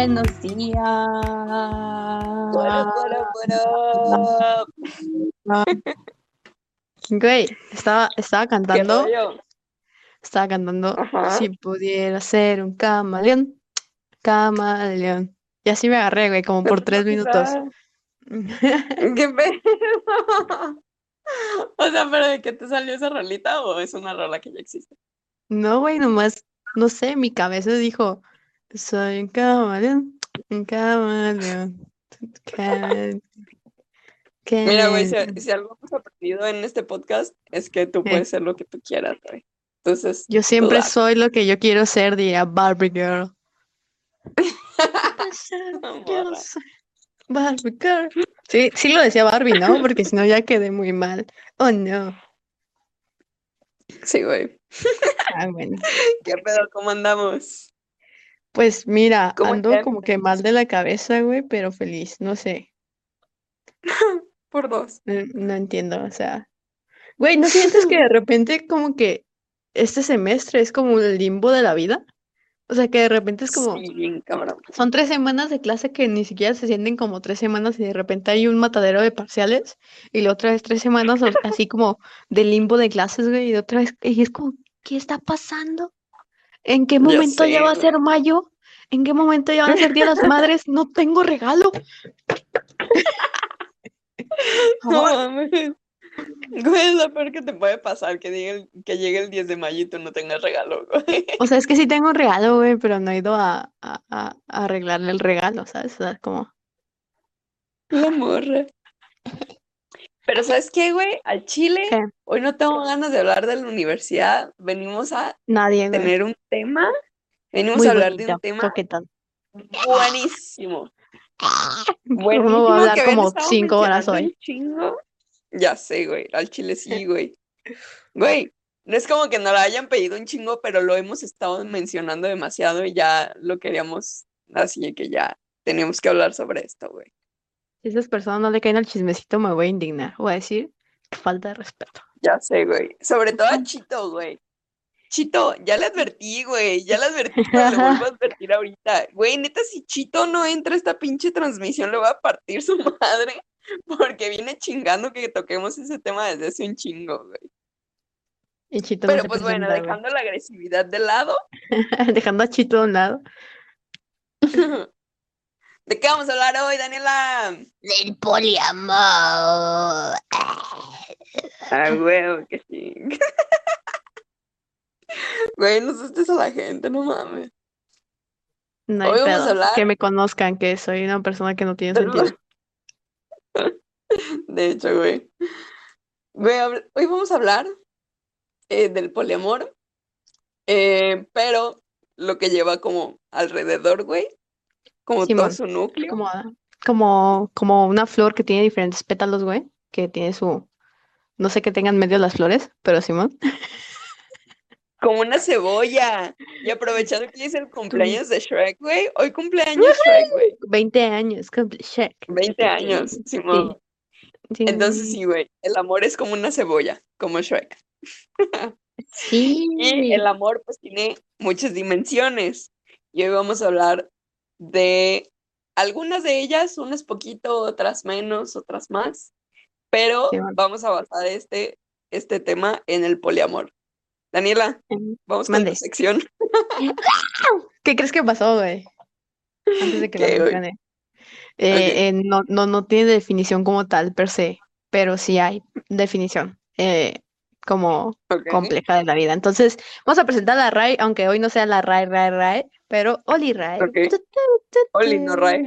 Buenos días. Bueno, bueno, bueno. Güey, estaba, estaba ¿Qué cantando, estaba cantando, Ajá. si pudiera ser un camaleón, camaleón. Y así me agarré, güey, como por tres minutos. ¿Qué pedo? O sea, pero ¿de qué te salió esa rolita o es una rola que ya existe? No, güey, nomás, no sé, mi cabeza dijo, soy un camaleón, un camaleón. ca- Mira, güey, si, algo hemos aprendido en este podcast es que tú ¿Qué? puedes ser lo que tú quieras, güey. Entonces, Yo siempre soy lo que yo quiero ser, diría Barbie Girl. Yo Morra. soy Barbie Girl. Sí, sí lo decía Barbie, ¿no? Porque si no ya quedé muy mal. Oh, no. Sí, güey. Ah, bueno. ¿Qué pedo? ¿Cómo andamos? Pues mira, ¿Cómo ando estás? como que mal de la cabeza, güey, pero feliz, no sé. Por dos. No, no entiendo, o sea. Güey, ¿no sientes que de repente como que este semestre es como el limbo de la vida? O sea, que de repente es como, Sí, bien cabrón. son tres semanas de clase que ni siquiera se sienten como tres semanas y de repente hay un matadero de parciales y la otra vez tres semanas así como de limbo de clases, güey, y de otra vez, y es como, ¿qué está pasando? ¿En qué momento ya va a ser mayo? ¿En qué momento ya van a ser Día de las Madres? No tengo regalo. No mames. Güey, es lo peor que te puede pasar, que, llegue el, que llegue el 10 de mayo y tú no tengas regalo, güey. O sea, es que sí tengo un regalo, güey, pero no he ido a- a arreglarle el regalo, ¿sabes? O sea, como, La morra. Pero ¿sabes qué, güey? Al Chile, ¿Qué? hoy no tengo ganas de hablar de la universidad. Venimos a nadie, güey. tener un tema. Venimos Muy a hablar de un tema coquetón. buenísimo. ¿Cómo Buenísimo voy a hablar como cinco horas hoy? un chingo. Ya sé, güey. Al Chile sí, güey. Güey, no es como que nos lo hayan pedido un chingo, pero lo hemos estado mencionando demasiado y ya lo queríamos, así que ya teníamos que hablar sobre esto, güey. Si esas personas no le caen al chismecito, me voy a indignar. Voy a decir, que falta de respeto. Ya sé, güey. Sobre todo a Chito, güey. Chito, ya le advertí, güey. Ya le advertí, pero le vuelvo a advertir ahorita. Güey, neta, si Chito no entra a esta pinche transmisión, le voy a partir su madre. Porque viene chingando que toquemos ese tema desde hace un chingo, güey. Y Chito Pero pues bueno, güey. dejando la agresividad de lado, Dejando a Chito a un lado. ¿De qué vamos a hablar hoy, Daniela? Del poliamor. Ah, güey, que sí. Güey, no asustes a la gente, no mames. No hay Hoy vamos a hablar- Que me conozcan, que soy una persona que no tiene Pero- sentido. De hecho, güey. Güey, habl- hoy vamos a hablar eh, del poliamor, eh, pero lo que lleva como alrededor, güey, como todo su núcleo. Como, como, como una flor que tiene diferentes pétalos, güey. Que tiene su. No sé qué tengan medio las flores, pero Simón. Como una cebolla. Y aprovechando que es el cumpleaños de Shrek, güey. Hoy cumpleaños Shrek, güey. 20 años, cumple Shrek. 20 años, Simón. Sí. Entonces sí, güey. El amor es como una cebolla, como Shrek. Sí. Y el amor, pues, tiene muchas dimensiones. Y hoy vamos a hablar de algunas de ellas, unas poquito, otras menos, otras más. Pero Sí, bueno. vamos a basar este, este tema en el poliamor. Daniela, vamos con tu sección. ¿Qué crees que pasó, güey? Antes de que lo. Eh, eh, no, no, no tiene definición como tal, per se, pero sí hay definición eh, como compleja de la vida. Entonces, vamos a presentar la RAE, aunque hoy no sea la RAE, RAE, RAE, pero Oli RAE. Ok. Oli, no RAE.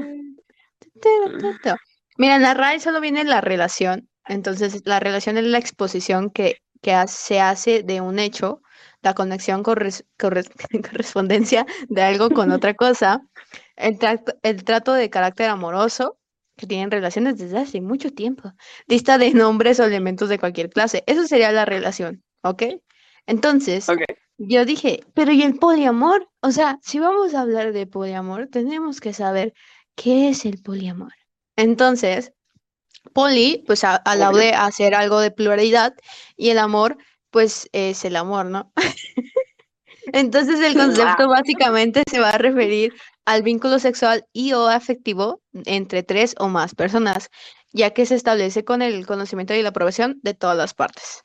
Mira, en la RAE solo viene la relación. Entonces, la relación es la exposición que, que se hace de un hecho, la conexión, corres- corres- correspondencia de algo con otra cosa, el trato, el trato de carácter amoroso, que tienen relaciones desde hace mucho tiempo, lista de nombres o elementos de cualquier clase. Eso sería la relación, ¿ok? Entonces, yo dije, pero ¿y el poliamor? O sea, si vamos a hablar de poliamor, tenemos que saber qué es el poliamor. Entonces, poli, pues a- alude a hacer algo de pluralidad y el amor, pues es el amor, ¿no? Entonces el concepto básicamente se va a referir al vínculo sexual y o afectivo entre tres o más personas, ya que se establece con el conocimiento y la aprobación de todas las partes.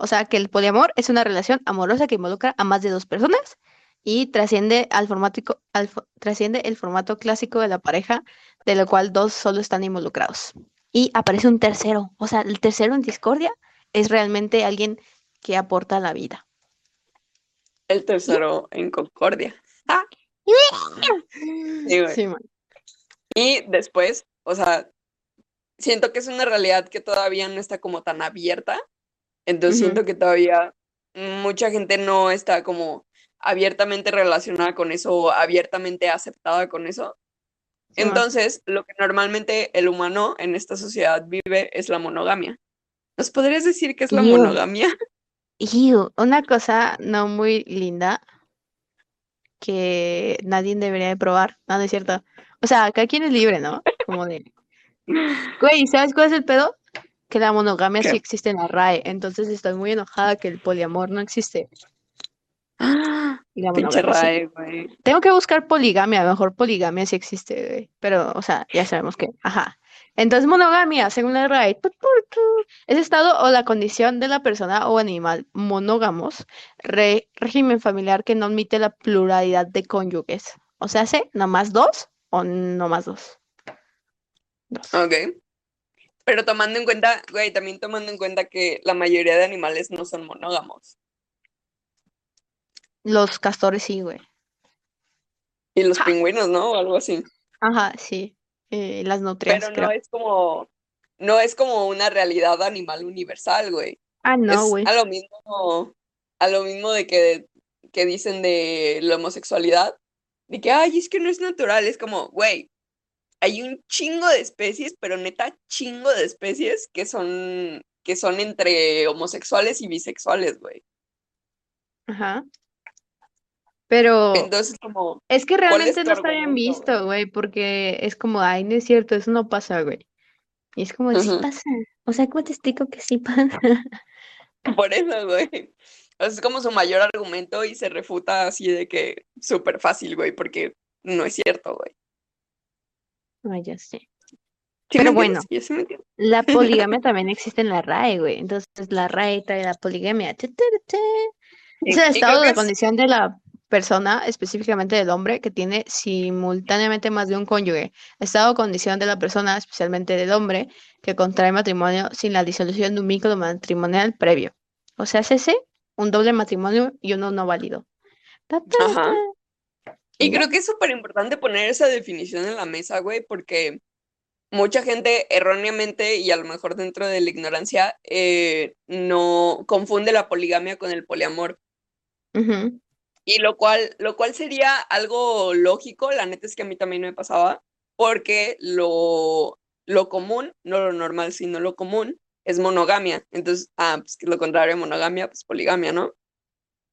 O sea que el poliamor es una relación amorosa que involucra a más de dos personas y trasciende al formático, al trasciende el formato clásico de la pareja, de lo cual dos solo están involucrados. Y aparece un tercero. O sea, el tercero en discordia es realmente alguien que aporta a la vida. El tercero en Concordia. Ah. Sí. Y después, o sea, siento que es una realidad que todavía no está como tan abierta. Entonces siento que todavía mucha gente no está como abiertamente relacionada con eso o abiertamente aceptada con eso. Sí. Entonces, lo que normalmente el humano en esta sociedad vive es la monogamia. ¿Nos podrías decir qué es la monogamia? Iu, una cosa no muy linda que nadie debería de probar. No, no es cierto. O sea, cada quien es libre, ¿no? Como de... Güey, ¿sabes cuál es el pedo? Que la monogamia sí existe en la RAE. Entonces estoy muy enojada que el poliamor no existe. Y la Pinche. RAE, güey. Tengo que buscar poligamia, a lo mejor poligamia sí existe, güey. Pero, o sea, ya sabemos que, ajá. Entonces, monogamia, según la RAE, es estado o la condición de la persona o animal monógamos, re- régimen familiar que no admite la pluralidad de cónyuges. O sea, ¿sí? ¿Nomás dos o no más dos? Dos. Ok. Pero tomando en cuenta, güey, también tomando en cuenta que la mayoría de animales no son monógamos. Los castores sí, güey. Y los Ja. pingüinos, ¿no? O algo así. Ajá, sí. Eh, las nutrias, Pero creo. no es como, no es como una realidad animal universal, güey. Ah, no, güey. a lo mismo, a lo mismo de que, que dicen de la homosexualidad, de que, ay, es que no es natural, es como, güey, hay un chingo de especies, pero neta chingo de especies que son, que son entre homosexuales y bisexuales, güey. Ajá. Pero Entonces, como, es que ¿cuál es realmente no está bien visto, güey, porque es como, ay, no es cierto, eso no pasa, güey. Y es como, sí pasa. O sea, ¿cómo te explico que sí pasa? Por eso, güey. Es como su mayor argumento y se refuta así de que súper fácil, güey, porque no es cierto, güey. Ay, ya sé. ¿Sí Pero bueno, la poligamia también existe en la RAE, güey. Entonces, la RAE trae la poligamia. Es el estado de es, condición de la persona, específicamente del hombre, que tiene simultáneamente más de un cónyuge. Estado o condición de la persona, especialmente del hombre, que contrae matrimonio sin la disolución de un vínculo matrimonial previo. O sea, es ese, un doble matrimonio y uno no válido. Ta, ta, ajá. ta. Y creo que es súper importante poner esa definición en la mesa, güey, porque mucha gente erróneamente y a lo mejor dentro de la ignorancia eh, no confunde la poligamia con el poliamor. Y lo cual, lo cual sería algo lógico, la neta es que a mí también me pasaba, porque lo, lo común, no lo normal, sino lo común, es monogamia. Entonces, ah, pues que lo contrario monogamia, pues poligamia, ¿no?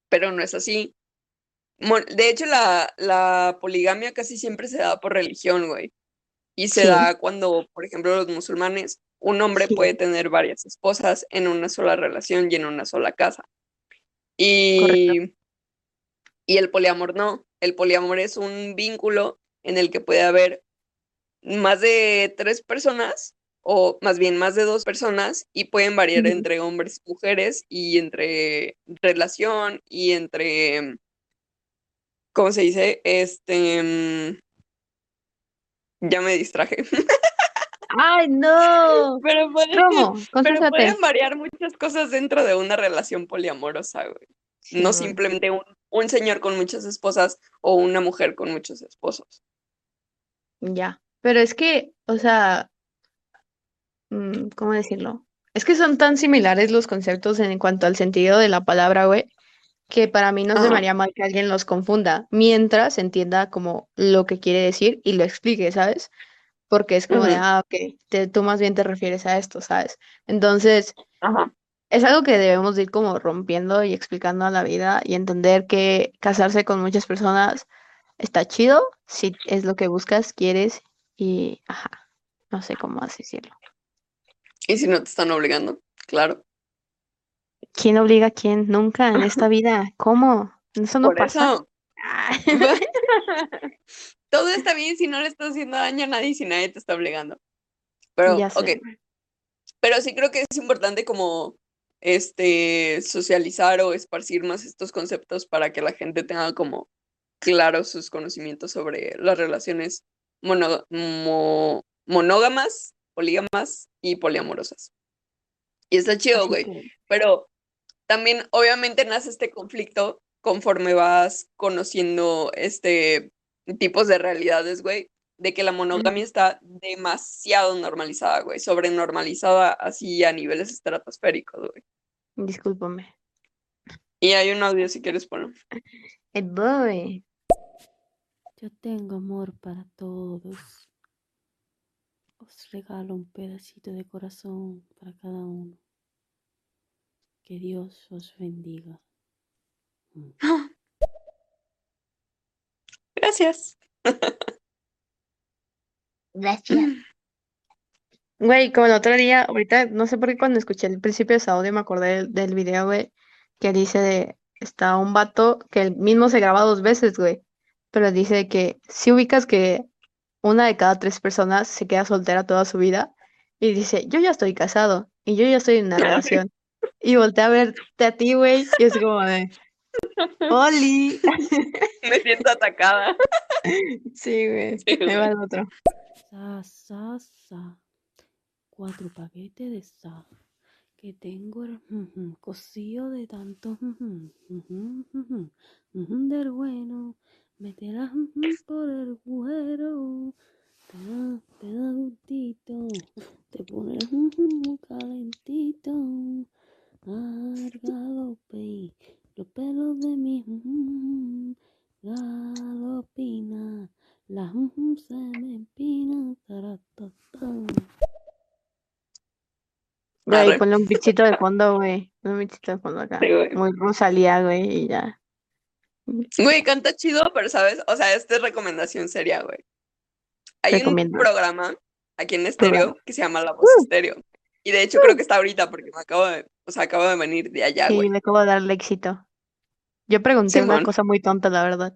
Pero no es así. De hecho, la, la poligamia casi siempre se da por religión, güey. Y se Sí, da cuando, por ejemplo, los musulmanes, un hombre sí. puede tener varias esposas en una sola relación y en una sola casa. Correcto. Y, y el poliamor no. El poliamor es un vínculo en el que puede haber más de tres personas, o más bien más de dos personas, y pueden variar entre hombres y mujeres, y entre relación, y entre, ¿cómo se dice? Este, mm, ya me distraje. ¡Ay, no! Pero pueden, variar muchas cosas dentro de una relación poliamorosa, güey. No simplemente un, un señor con muchas esposas o una mujer con muchos esposos. Ya. Pero es que, o sea, mm, ¿cómo decirlo? Es que son tan similares los conceptos en cuanto al sentido de la palabra, güey, que para mí no se me haría mal que alguien los confunda, mientras entienda como lo que quiere decir y lo explique, ¿sabes? Porque es como de, ah, ok, te- tú más bien te refieres a esto, ¿sabes? Entonces, Ajá. es algo que debemos de ir como rompiendo y explicando a la vida y entender que casarse con muchas personas está chido si es lo que buscas, quieres y, ajá, no sé cómo así decirlo. Y si no te están obligando, claro. ¿Quién obliga a quién? Nunca en esta vida. ¿Cómo? Eso no Por pasa. eso, todo está bien si no le estás haciendo daño a nadie y si nadie te está obligando. Pero, Ya sí creo que es importante como este socializar o esparcir más estos conceptos para que la gente tenga como claros sus conocimientos sobre las relaciones mono- mo- monógamas, polígamas y poliamorosas. Y está chido, güey. que- Pero también obviamente nace este conflicto conforme vas conociendo este tipos de realidades, güey, de que la monogamia está demasiado normalizada, güey, sobrenormalizada así a niveles estratosféricos, güey. Discúlpame. Y hay un audio si quieres ponerlo. Eh, boy. Yo tengo amor para todos. Os regalo un pedacito de corazón para cada uno. Que Dios os bendiga. Mm. Gracias. Gracias. Güey, como el otro día, ahorita, no sé por qué cuando escuché el principio de ese audio me acordé del, del video, güey, que dice de, está un vato que él mismo se graba dos veces, güey, pero dice que si ubicas que una de cada tres personas se queda soltera toda su vida y dice, yo ya estoy casado y yo ya estoy en una relación. Y voltea a verte a ti, güey, y es como de, Oli. Me siento atacada. Sí, güey, Sí, me va el otro. Sa, sa, sa. Cuatro paquetes de sa. Que tengo el cocido de tanto del bueno. Meterás ujú por el agujero. Te da, te da gustito. Te pones muy calentito. Al galope. Los pelos de mi galopina. La se me empina. taratata. Güey, ponle un bichito de fondo, güey. Un bichito de fondo acá. Sí. Muy Rosalía, güey, y ya. Güey, canta chido, pero sabes, o sea, esta es recomendación seria, güey. Hay Recomiendo. un programa aquí en estéreo que se llama La Voz Estéreo. Y de hecho creo que está ahorita porque me acabo de, o sea, acabo de venir de allá, Sí, güey. le acabo de darle éxito. Yo pregunté una cosa muy tonta, la verdad.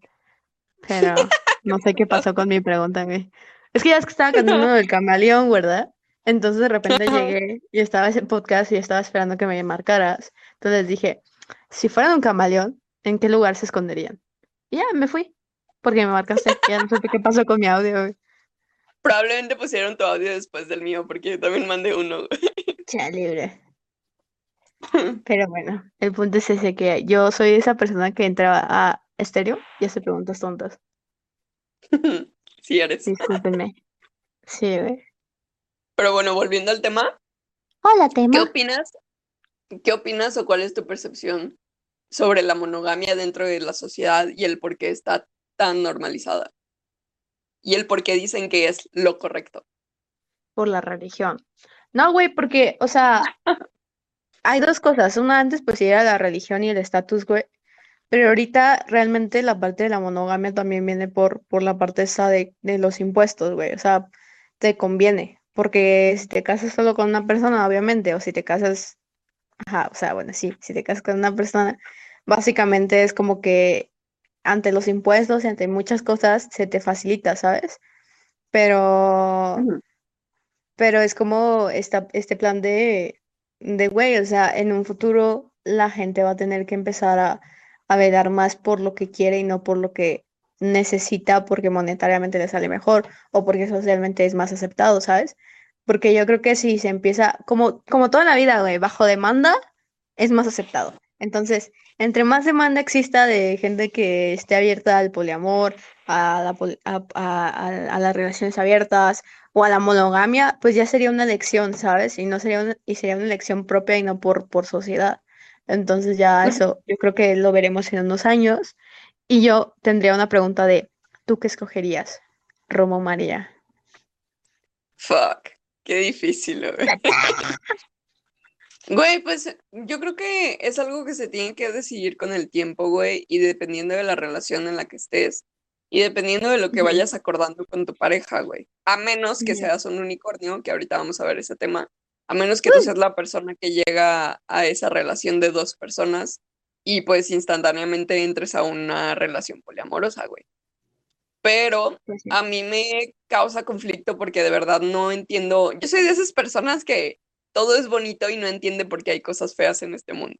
Pero no sé qué pasó con mi pregunta, güey. Es que ya es que estaba cantando el camaleón, ¿verdad? Entonces de repente llegué y estaba ese podcast y estaba esperando que me marcaras. Entonces dije, si fueran un camaleón, ¿en qué lugar se esconderían? Y ya me fui, porque me marcaste. Ya no supe qué pasó con mi audio, güey. Probablemente pusieron tu audio después del mío porque yo también mandé uno. Ya, libre. Pero bueno, el punto es ese que yo soy esa persona que entra a estéreo y hace preguntas tontas. Sí eres. Discúlpenme. Sí, güey. Pero bueno, volviendo al tema, Hola, ¿qué tema. opinas? ¿Qué opinas o cuál es tu percepción sobre la monogamia dentro de la sociedad y el por qué está tan normalizada? Y el por qué dicen que es lo correcto. Por la religión. No, güey, porque, o sea, hay dos cosas. Una antes, pues, era la religión y el estatus, güey. Pero ahorita realmente la parte de la monogamia también viene por, por la parte esa de, de los impuestos, güey. O sea, te conviene. Porque si te casas solo con una persona, obviamente, o si te casas, ajá, o sea, bueno, sí, si te casas con una persona, básicamente es como que ante los impuestos y ante muchas cosas se te facilita, ¿sabes? Pero pero es como esta, este plan de, de, güey, o sea, en un futuro la gente va a tener que empezar a, a velar más por lo que quiere y no por lo que necesita porque monetariamente le sale mejor o porque socialmente es más aceptado, ¿sabes? Porque yo creo que si se empieza, como, como toda la vida, güey, bajo demanda es más aceptado. Entonces, entre más demanda exista de gente que esté abierta al poliamor, a, la pol- a- a- a- a las relaciones abiertas, o a la monogamia, pues ya sería una elección, ¿sabes? Y no sería una, y sería una elección propia y no por, por sociedad. Entonces ya eso, yo creo que lo veremos en unos años. Y yo tendría una pregunta de, ¿tú qué escogerías, Romo María? Fuck, qué difícil, güey. Güey, pues yo creo que es algo que se tiene que decidir con el tiempo, güey, y dependiendo de la relación en la que estés, y dependiendo de lo que vayas acordando con tu pareja, güey. A menos que seas un unicornio, que ahorita vamos a ver ese tema, a menos que tú seas la persona que llega a esa relación de dos personas y pues instantáneamente entres a una relación poliamorosa, güey. Pero Pues sí. a mí me causa conflicto porque de verdad no entiendo. Yo soy de esas personas que todo es bonito y no entiende por qué hay cosas feas en este mundo.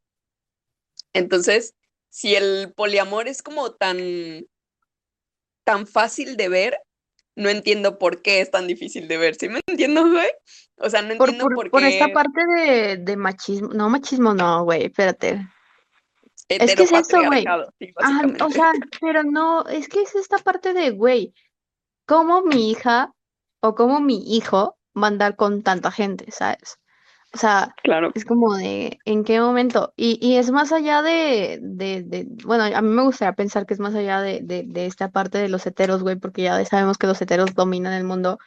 Entonces, si el poliamor es como tan, tan fácil de ver, no entiendo por qué es tan difícil de ver. ¿Sí me entiendo, güey? O sea, no entiendo por, por, por esta qué parte de, de machismo, no machismo, no, güey, espérate. Es que es eso, güey. sí, Ajá, o sea, pero no, es que es esta parte de, güey, ¿cómo mi hija o cómo mi hijo va a andar con tanta gente, ¿sabes? O sea, Claro. es como de, ¿en qué momento? Y, y es más allá de, de, de- bueno, a mí me gustaría pensar que es más allá de, de, de esta parte de los heteros, güey, porque ya sabemos que los heteros dominan el mundo,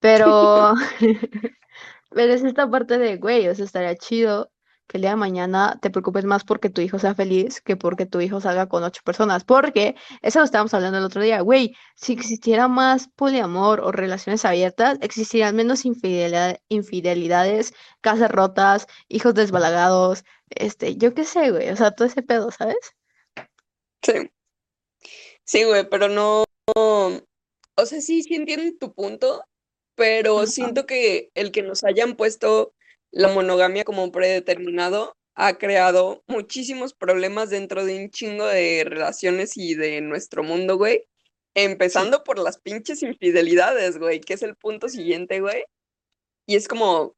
pero, pero es esta parte de, güey, o sea, estaría chido que el día de mañana te preocupes más porque tu hijo sea feliz que porque tu hijo salga con ocho personas, porque eso lo estábamos hablando el otro día, güey, si existiera más poliamor o relaciones abiertas, existirían menos infidelidad- infidelidades, casas rotas, hijos desbalagados, este, yo qué sé, güey, o sea, todo ese pedo, ¿sabes? Sí. Sí, güey, pero no. O sea, sí, sí entiendo tu punto, pero siento que el que nos hayan puesto la monogamia como predeterminado ha creado muchísimos problemas dentro de un chingo de relaciones y de nuestro mundo, güey. Empezando por las pinches infidelidades, güey, que es el punto siguiente, güey. Y es como,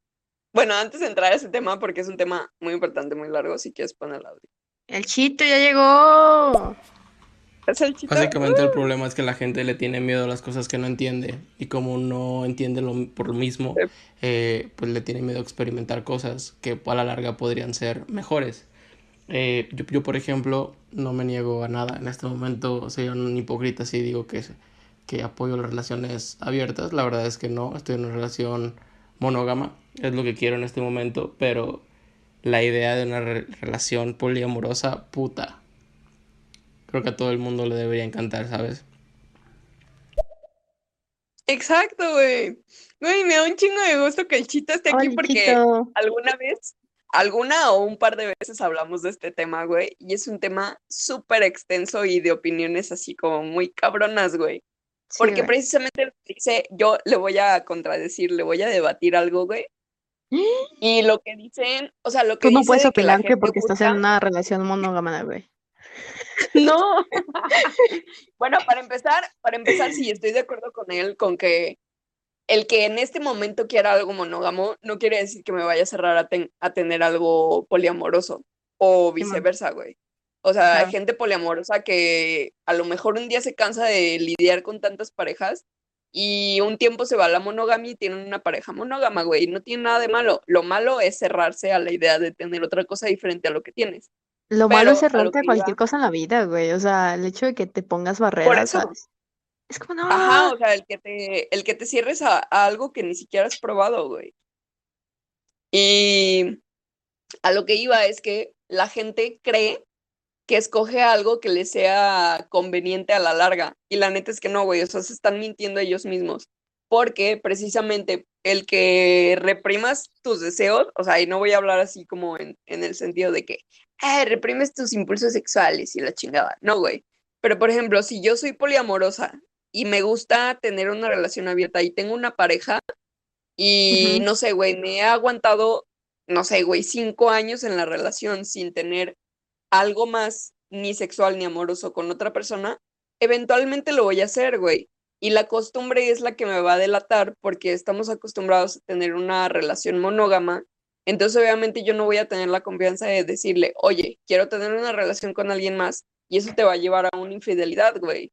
bueno, antes de entrar a ese tema, porque es un tema muy importante, muy largo, si quieres poner el audio. El chito ya llegó. Básicamente el problema es que la gente le tiene miedo a las cosas que no entiende y como no entiende lo, por lo mismo, Sí. eh, pues le tiene miedo a experimentar cosas que a la larga podrían ser mejores. Eh, yo, yo, por ejemplo, no me niego a nada. En este momento soy un hipócrita si digo que, que apoyo las relaciones abiertas. La verdad es que no, estoy en una relación monógama, es lo que quiero en este momento, pero la idea de una re- relación poliamorosa, puta. Creo que a todo el mundo le debería encantar, ¿sabes? Exacto, güey. Güey, me da un chingo de gusto que el Chito esté aquí porque chito. alguna vez, alguna o un par de veces hablamos de este tema, güey, y es un tema súper extenso y de opiniones así como muy cabronas, güey. Sí, Porque güey. precisamente lo que dice, yo le voy a contradecir, le voy a debatir algo, güey. Y lo que dicen, o sea, lo que Tú no dice puedes que opinar que porque estás en una relación monógama, güey. No. Bueno, para empezar, para empezar, sí, estoy de acuerdo con él, con que el que en este momento quiera algo monógamo no quiere decir que me vaya a cerrar a, ten- a tener algo poliamoroso o viceversa, güey. O sea, hay gente poliamorosa que a lo mejor un día se cansa de lidiar con tantas parejas y un tiempo se va a la monogamia y tienen una pareja monógama, güey. No tiene nada de malo. Lo malo es cerrarse a la idea de tener otra cosa diferente a lo que tienes. Lo malo es a cerrarte a cualquier iba- cosa en la vida, güey. O sea, el hecho de que te pongas Por barreras, eso. ¿sabes? Es como, no. Ajá, o sea, el que te, el que te cierres a, a algo que ni siquiera has probado, güey. Y a lo que iba es que la gente cree que escoge algo que le sea conveniente a la larga. Y la neta es que no, güey, o sea, se están mintiendo ellos mismos. Porque precisamente el que reprimas tus deseos, o sea, y no voy a hablar así como en, en el sentido de que, "Ay, reprimes tus impulsos sexuales y la chingada. No, güey. Pero, por ejemplo, si yo soy poliamorosa y me gusta tener una relación abierta y tengo una pareja y no sé, güey, me he aguantado, no sé, güey, cinco años en la relación sin tener algo más ni sexual ni amoroso con otra persona, eventualmente lo voy a hacer, güey. Y la costumbre es la que me va a delatar porque estamos acostumbrados a tener una relación monógama. Entonces, obviamente, yo no voy a tener la confianza de decirle, oye, quiero tener una relación con alguien más y eso te va a llevar a una infidelidad, güey.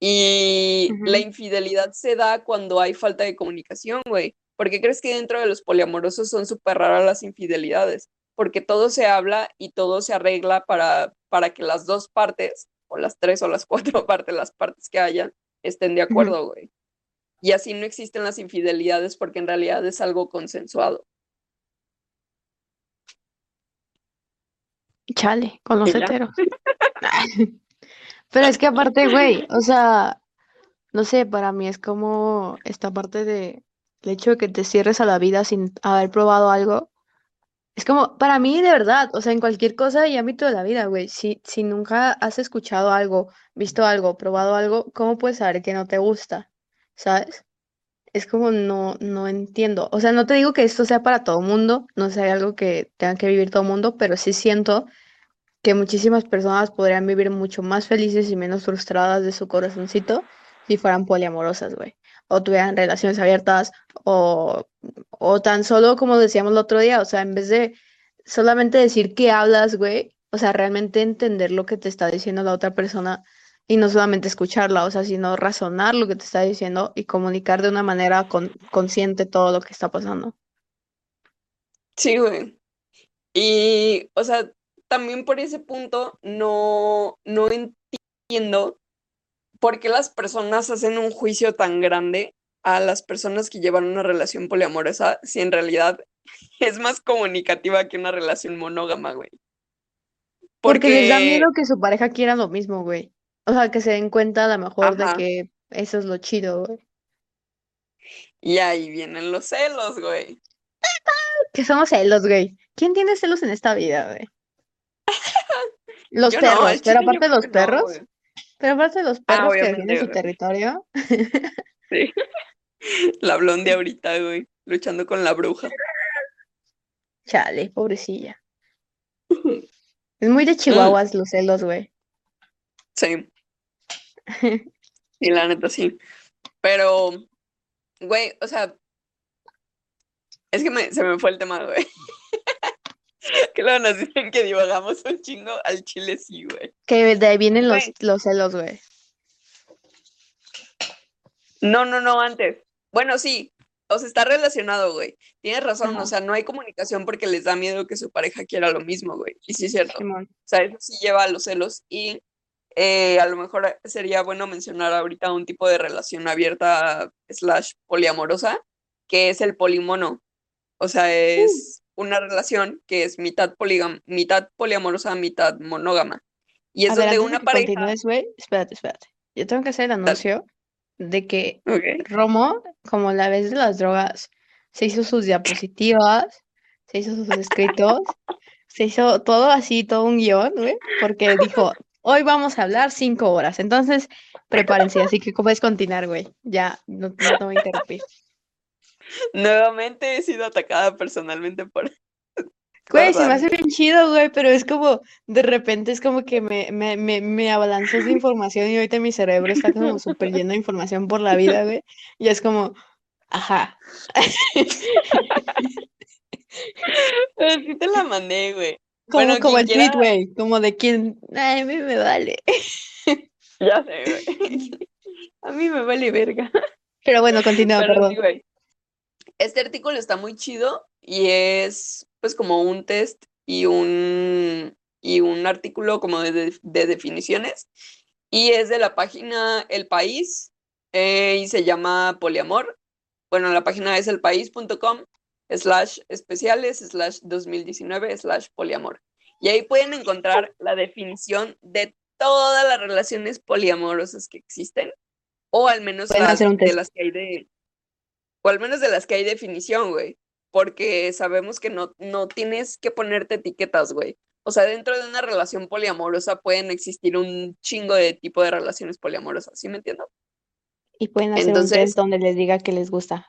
Y la Ujú. infidelidad se da cuando hay falta de comunicación, güey. ¿Por qué crees que dentro de los poliamorosos son súper raras las infidelidades? Porque todo se habla y todo se arregla para, para que las dos partes, o las tres o las cuatro partes, las partes que hayan, estén de acuerdo, güey. Y así no existen las infidelidades porque en realidad es algo consensuado. Chale, con los heteros. Pero es que aparte, güey, o sea, no sé, para mí es como esta parte de el hecho de que te cierres a la vida sin haber probado algo, Es como, para mí, de verdad, o sea, en cualquier cosa y ámbito de la vida, güey, si, si nunca has escuchado algo, visto algo, probado algo, ¿cómo puedes saber que no te gusta? ¿Sabes? Es como no, no entiendo. O sea, no te digo que esto sea para todo mundo, no sea algo que tenga que vivir todo mundo, pero sí siento que muchísimas personas podrían vivir mucho más felices y menos frustradas de su corazoncito si fueran poliamorosas, güey. O tuvieran relaciones abiertas, o, o tan solo como decíamos el otro día, o sea, en vez de solamente decir que hablas, güey, o sea, realmente entender lo que te está diciendo la otra persona y no solamente escucharla, o sea, sino razonar lo que te está diciendo y comunicar de una manera con- consciente todo lo que está pasando. Sí, güey. Y, o sea, también por ese punto no, no entiendo por qué las personas hacen un juicio tan grande a las personas que llevan una relación poliamorosa si en realidad es más comunicativa que una relación monógama, güey. Porque les da Porque, miedo que su pareja quiera lo mismo, güey. O sea, que se den cuenta a lo mejor de que eso es lo chido, güey. y ahí vienen los celos, güey. Que somos celos, güey. ¿Quién tiene celos en esta vida, güey? Los Yo perros, pero aparte de los que no, perros, pero aparte de los Ah, perros que obviamente, defienden su territorio, Sí. La blonde ahorita, güey, luchando con la bruja. chale, pobrecilla. Es muy de Mm, chihuahuas los celos, güey. sí, sí, la neta sí. Pero, güey, o sea, es que me, se me fue el tema, güey. Que luego nos dicen que divagamos un chingo al chile, sí, güey. Que de ahí vienen los, Güey, los celos, güey. no, no, no, antes. Bueno, sí, o sea, está relacionado, güey. Tienes razón, o sea, no hay comunicación porque les da miedo que su pareja quiera lo mismo, güey. Y sí es cierto. Simón. O sea, eso sí lleva a los celos y eh, a lo mejor sería bueno mencionar ahorita un tipo de relación abierta slash poliamorosa, que es el polimono. O sea, Uh, es una relación que es mitad mitad poliamorosa, mitad monógama. Y es A ver, donde de una pareja... güey, espérate, espérate. Yo tengo que hacer el Dale. anuncio de que Ok. Romo, como la vez de las drogas, se hizo sus diapositivas, se hizo sus escritos, se hizo todo así, todo un guion, güey, porque dijo, hoy vamos a hablar cinco horas. Entonces, prepárense, así que puedes continuar, güey. Ya, no, no te voy a interrumpir. Nuevamente he sido atacada personalmente por, Güey, se me hace bien chido, güey, pero es como, de repente es como que me, me, me, me abalanzas de información y ahorita mi cerebro está como súper lleno de información por la vida, güey. Y es como, ajá. Pero sí te la mandé, güey. Como, Bueno, como el tweet, quiera, güey, como de quien, ay, a mí me vale. ya sé, güey. A mí me vale verga. Pero bueno, continúa, sí, perdón. güey. Este artículo está muy chido y es pues como un test y un, y un artículo como de, de- de definiciones y es de la página El País eh, y se llama Poliamor. Bueno, la página es elpaís.com slash especiales slash 2019 slash poliamor. Y ahí pueden encontrar la definición de todas las relaciones poliamorosas que existen o al menos las de las que hay de, o al menos de las que hay definición, güey. Porque sabemos que no, no tienes que ponerte etiquetas, güey. O sea, dentro de una relación poliamorosa pueden existir un chingo de tipo de relaciones poliamorosas, ¿sí me entiendo? Y pueden hacer un Entonces, test donde les diga que les gusta.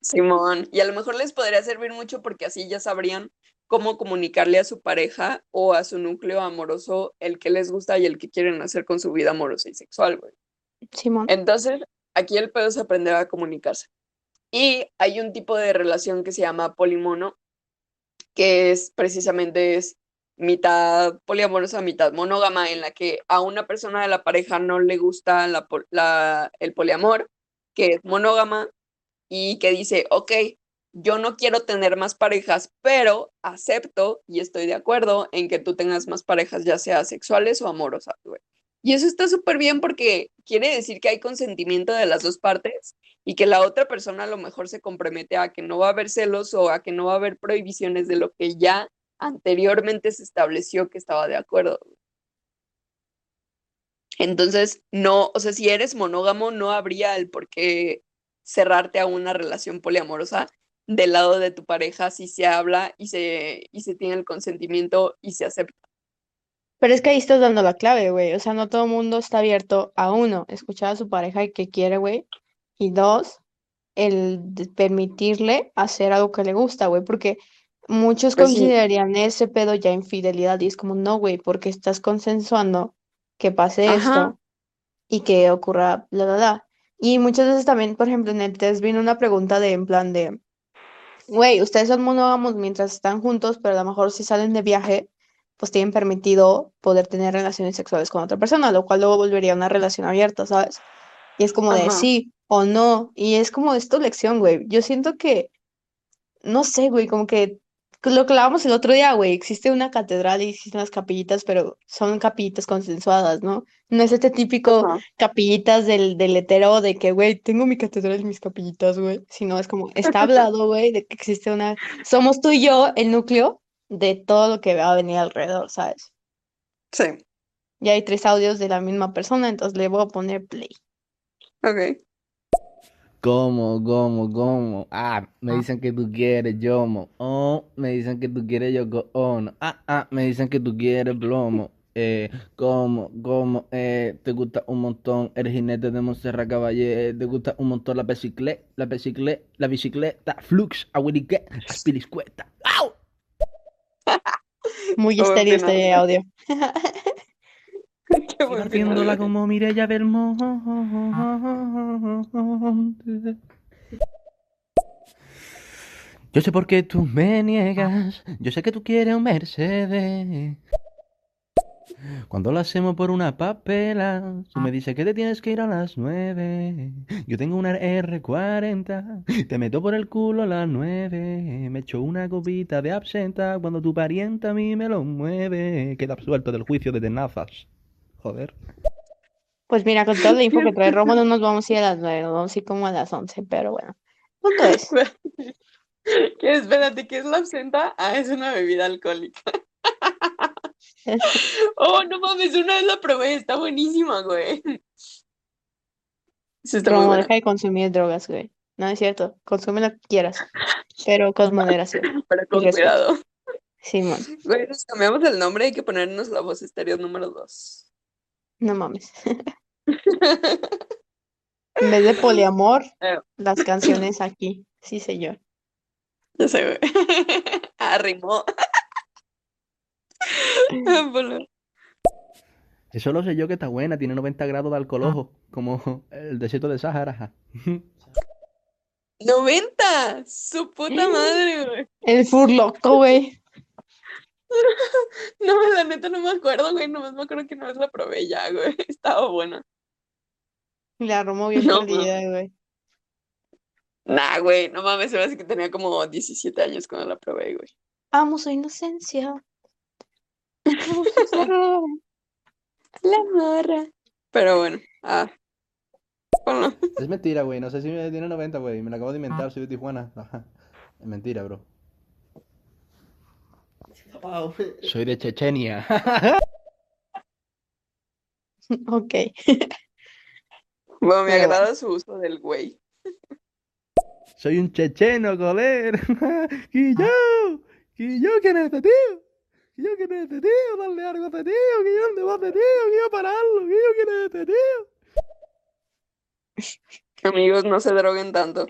Simón, y a lo mejor les podría servir mucho porque así ya sabrían cómo comunicarle a su pareja o a su núcleo amoroso el que les gusta y el que quieren hacer con su vida amorosa y sexual, güey. Simón. Entonces, aquí el pedo es aprender a comunicarse. Y hay un tipo de relación que se llama polimono, que es precisamente es mitad poliamorosa, mitad monógama, en la que a una persona de la pareja no le gusta el poliamor, que es monógama, y que dice, ok, yo no quiero tener más parejas, pero acepto y estoy de acuerdo en que tú tengas más parejas, ya sea sexuales o amorosas. Y eso está súper bien porque quiere decir que hay consentimiento de las dos partes y que la otra persona a lo mejor se compromete a que no va a haber celos o a que no va a haber prohibiciones de lo que ya anteriormente se estableció que estaba de acuerdo. Entonces, no, o sea, si eres monógamo, no habría el por qué cerrarte a una relación poliamorosa del lado de tu pareja si se habla y se, y se tiene el consentimiento y se acepta. Pero es que ahí estás dando la clave, güey. O sea, no todo el mundo está abierto a uno, escuchar a su pareja y que quiere, güey. Y dos, el permitirle hacer algo que le gusta, güey. Porque muchos Pues sí. considerarían ese pedo ya infidelidad y es como, no, güey, porque estás consensuando que pase Ajá. esto y que ocurra bla, bla, bla. Y muchas veces también, por ejemplo, en el test vino una pregunta de, en plan de, güey, ustedes son monógamos mientras están juntos, pero a lo mejor si salen de viaje, pues tienen permitido poder tener relaciones sexuales con otra persona, lo cual luego volvería a una relación abierta, ¿sabes? Y es como de Ajá. sí o no, y es como es tu lección, güey. Yo siento que, no sé, güey, como que lo que hablábamos el otro día, güey, existe una catedral y existen las capillitas, pero son capillitas consensuadas, ¿no? No es este típico capillitas del, del hetero de que, güey, tengo mi catedral y mis capillitas, güey, sino es como, está hablado, güey, de que existe una, somos tú y yo el núcleo de todo lo que va a venir alrededor, ¿sabes? Sí, Y hay tres audios de la misma persona, entonces le voy a poner play. ok. ¿Cómo, cómo, cómo? Ah, me dicen que tú quieres yomo. Oh, me dicen que tú quieres yoko ono. Ah, ah, me dicen que tú quieres plomo. Eh, ¿cómo, cómo? Eh, te gusta un montón el jinete de Montserrat Caballé. Te gusta un montón la bicicleta, la bicicleta, la bicicleta, flux, aguirique, aspiriscueta. ¡Au! Muy estéreo este audio. Partiéndola como Mireya Belmonte. Yo sé por qué tú me niegas. Yo sé que tú quieres un Mercedes. Cuando lo hacemos por una papela, tú me dices que te tienes que ir a las nueve. Yo tengo una R40, te meto por el culo a las nueve. Me echo una copita de absenta cuando tu parienta a mí me lo mueve. Queda absuelto del juicio de tenazas. Joder. Pues mira, con toda la info que trae Romo no nos vamos a ir a las nueve, nos vamos a ir como a las once, pero bueno. Punto es. ¿Qué? Espérate, ¿qué es la absenta? Ah, es una bebida alcohólica. Oh, no mames, una vez la probé, está buenísima, güey. Sí, está muy deja de consumir drogas, güey. No es cierto, consume lo que quieras, pero con moderación. Pero con cuidado. Simón, Güey, nos cambiamos el nombre, hay que ponernos la voz estéreo número dos. no mames. En vez de poliamor, Eh. las canciones aquí. Sí, señor. Ya sé, güey. Arrimó. Eso lo sé yo que está buena, tiene 90 grados de alcohol ojo, como el desierto de Sahara. ajá. 90, su puta madre, güey. El furloco, güey. No, la neta no me acuerdo, güey. Nomás me acuerdo que una vez la probé ya, güey. Estaba buena. La Romo bien No, perdida, güey. Nah, güey, no mames, se me hace que tenía como 17 años cuando la probé, güey. Amo su inocencia. La morra. Pero bueno, ah. Es mentira, güey, no sé si me tiene 90, güey, me lo acabo de inventar, soy de Tijuana. Ajá. Es mentira, bro. Soy de Chechenia. Ok. Bueno, me Pero agrada su uso del güey. Soy un checheno, joder. Y yo, y yo, ¿quién es este tío? Yo, ¿quién es este tío? Dale algo a este tío, que yo, ¿dónde va este tío? Que yo pararlo, que yo, ¿quién es este tío? Amigos, no se droguen tanto.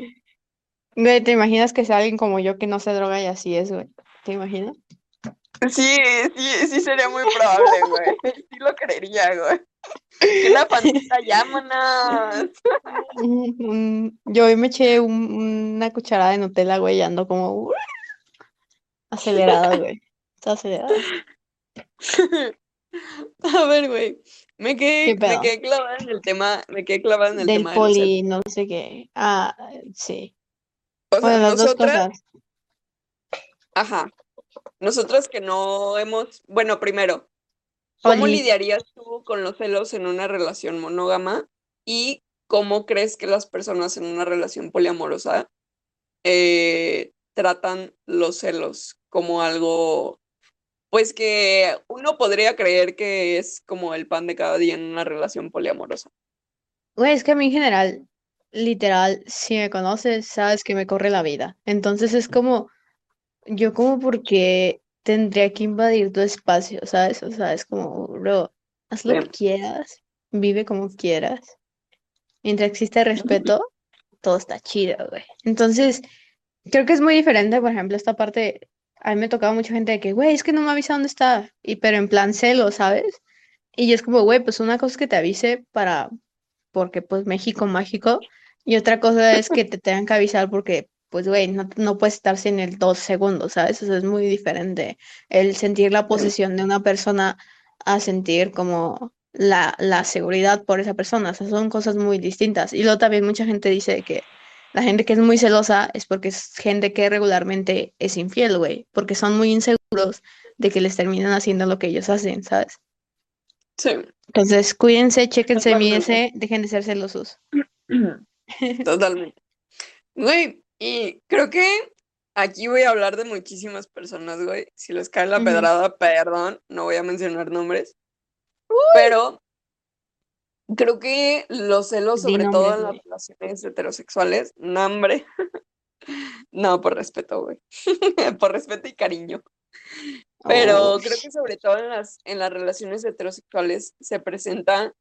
Güey, ¿te imaginas que sea alguien como yo que no se droga y así es, güey? ¿Te imaginas? Sí, sí, sí sería muy probable, güey. Sí lo creería, güey. Que una pandita, llámanos. Yo hoy me eché un- una cucharada de Nutella, güey, y ando como uh, acelerada, güey. A ver, güey. Me ¿Qué quedé, me quedé clavada en el tema, me quedé clavada en el Del tema poli, no sé qué. Ah, sí. O sea, Bueno, las dos cosas. ajá. Nosotras que no hemos, bueno, primero, ¿cómo lidiarías tú con los celos en una relación monógama? Y cómo crees que las personas en una relación poliamorosa eh, tratan los celos como algo, pues que uno podría creer que es como el pan de cada día en una relación poliamorosa. Güey, es que a mí en general literal, si me conoces, sabes que me corre la vida. Entonces es como, yo como porque tendría que invadir tu espacio, ¿sabes? O sea, es como, bro, haz lo que quieras, vive como quieras. Mientras existe respeto, todo está chido, güey. Entonces, creo que es muy diferente, por ejemplo, esta parte, a mí me tocaba mucha gente de que, güey, es que no me avisa dónde está, y pero en plan celo, ¿sabes? Y yo es como, güey, pues una cosa es que te avise para, porque pues México mágico, y otra cosa es que te tengan que avisar porque, pues, güey, no, no puedes estar sin el dos segundos, ¿sabes? Eso es muy diferente. El sentir la posesión de una persona a sentir como la, la seguridad por esa persona, o sea, son cosas muy distintas. Y luego también mucha gente dice que la gente que es muy celosa es porque es gente que regularmente es infiel, güey, porque son muy inseguros de que les terminan haciendo lo que ellos hacen, ¿sabes? Sí. Entonces, cuídense, chéquense, Totalmente. mídense, dejen de ser celosos. Totalmente. Güey, y creo que aquí voy a hablar de muchísimas personas, güey. Si les cae la pedrada, perdón, no voy a mencionar nombres. Pero creo que los celos, sobre todo en las relaciones heterosexuales, no, hombre. No, por respeto, güey. Por respeto y cariño. Pero Oh, creo que sobre todo en las, en las relaciones heterosexuales se presenta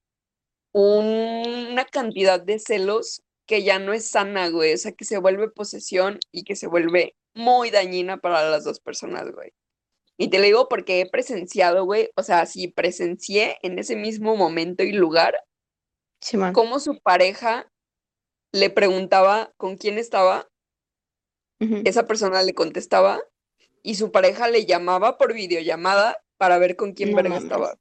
una cantidad de celos que ya no es sana, güey. O sea, que se vuelve posesión y que se vuelve muy dañina para las dos personas, güey. Y te lo digo porque he presenciado, güey, o sea, sí presencié en ese mismo momento y lugar Simón. cómo su pareja le preguntaba con quién estaba, esa persona le contestaba y su pareja le llamaba por videollamada para ver con quién No verga mames. estaba.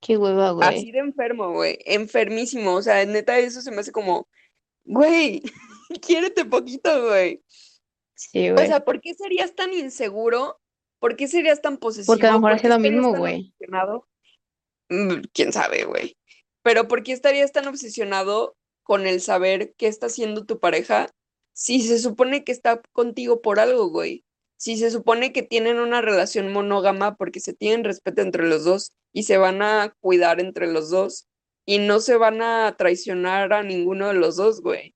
Qué hueva, güey. Así de enfermo, güey, enfermísimo. O sea, neta, eso se me hace como, güey, quiérete poquito, güey. Sí, O güey. sea, ¿por qué serías tan inseguro? ¿Por qué serías tan posesivo? Porque a lo mejor ¿Por hace lo mismo, güey. Mm, ¿Quién sabe, güey? Pero ¿por qué estarías tan obsesionado con el saber qué está haciendo tu pareja si se supone que está contigo por algo, güey? Si se supone que tienen una relación monógama porque se tienen respeto entre los dos y se van a cuidar entre los dos y no se van a traicionar a ninguno de los dos, güey.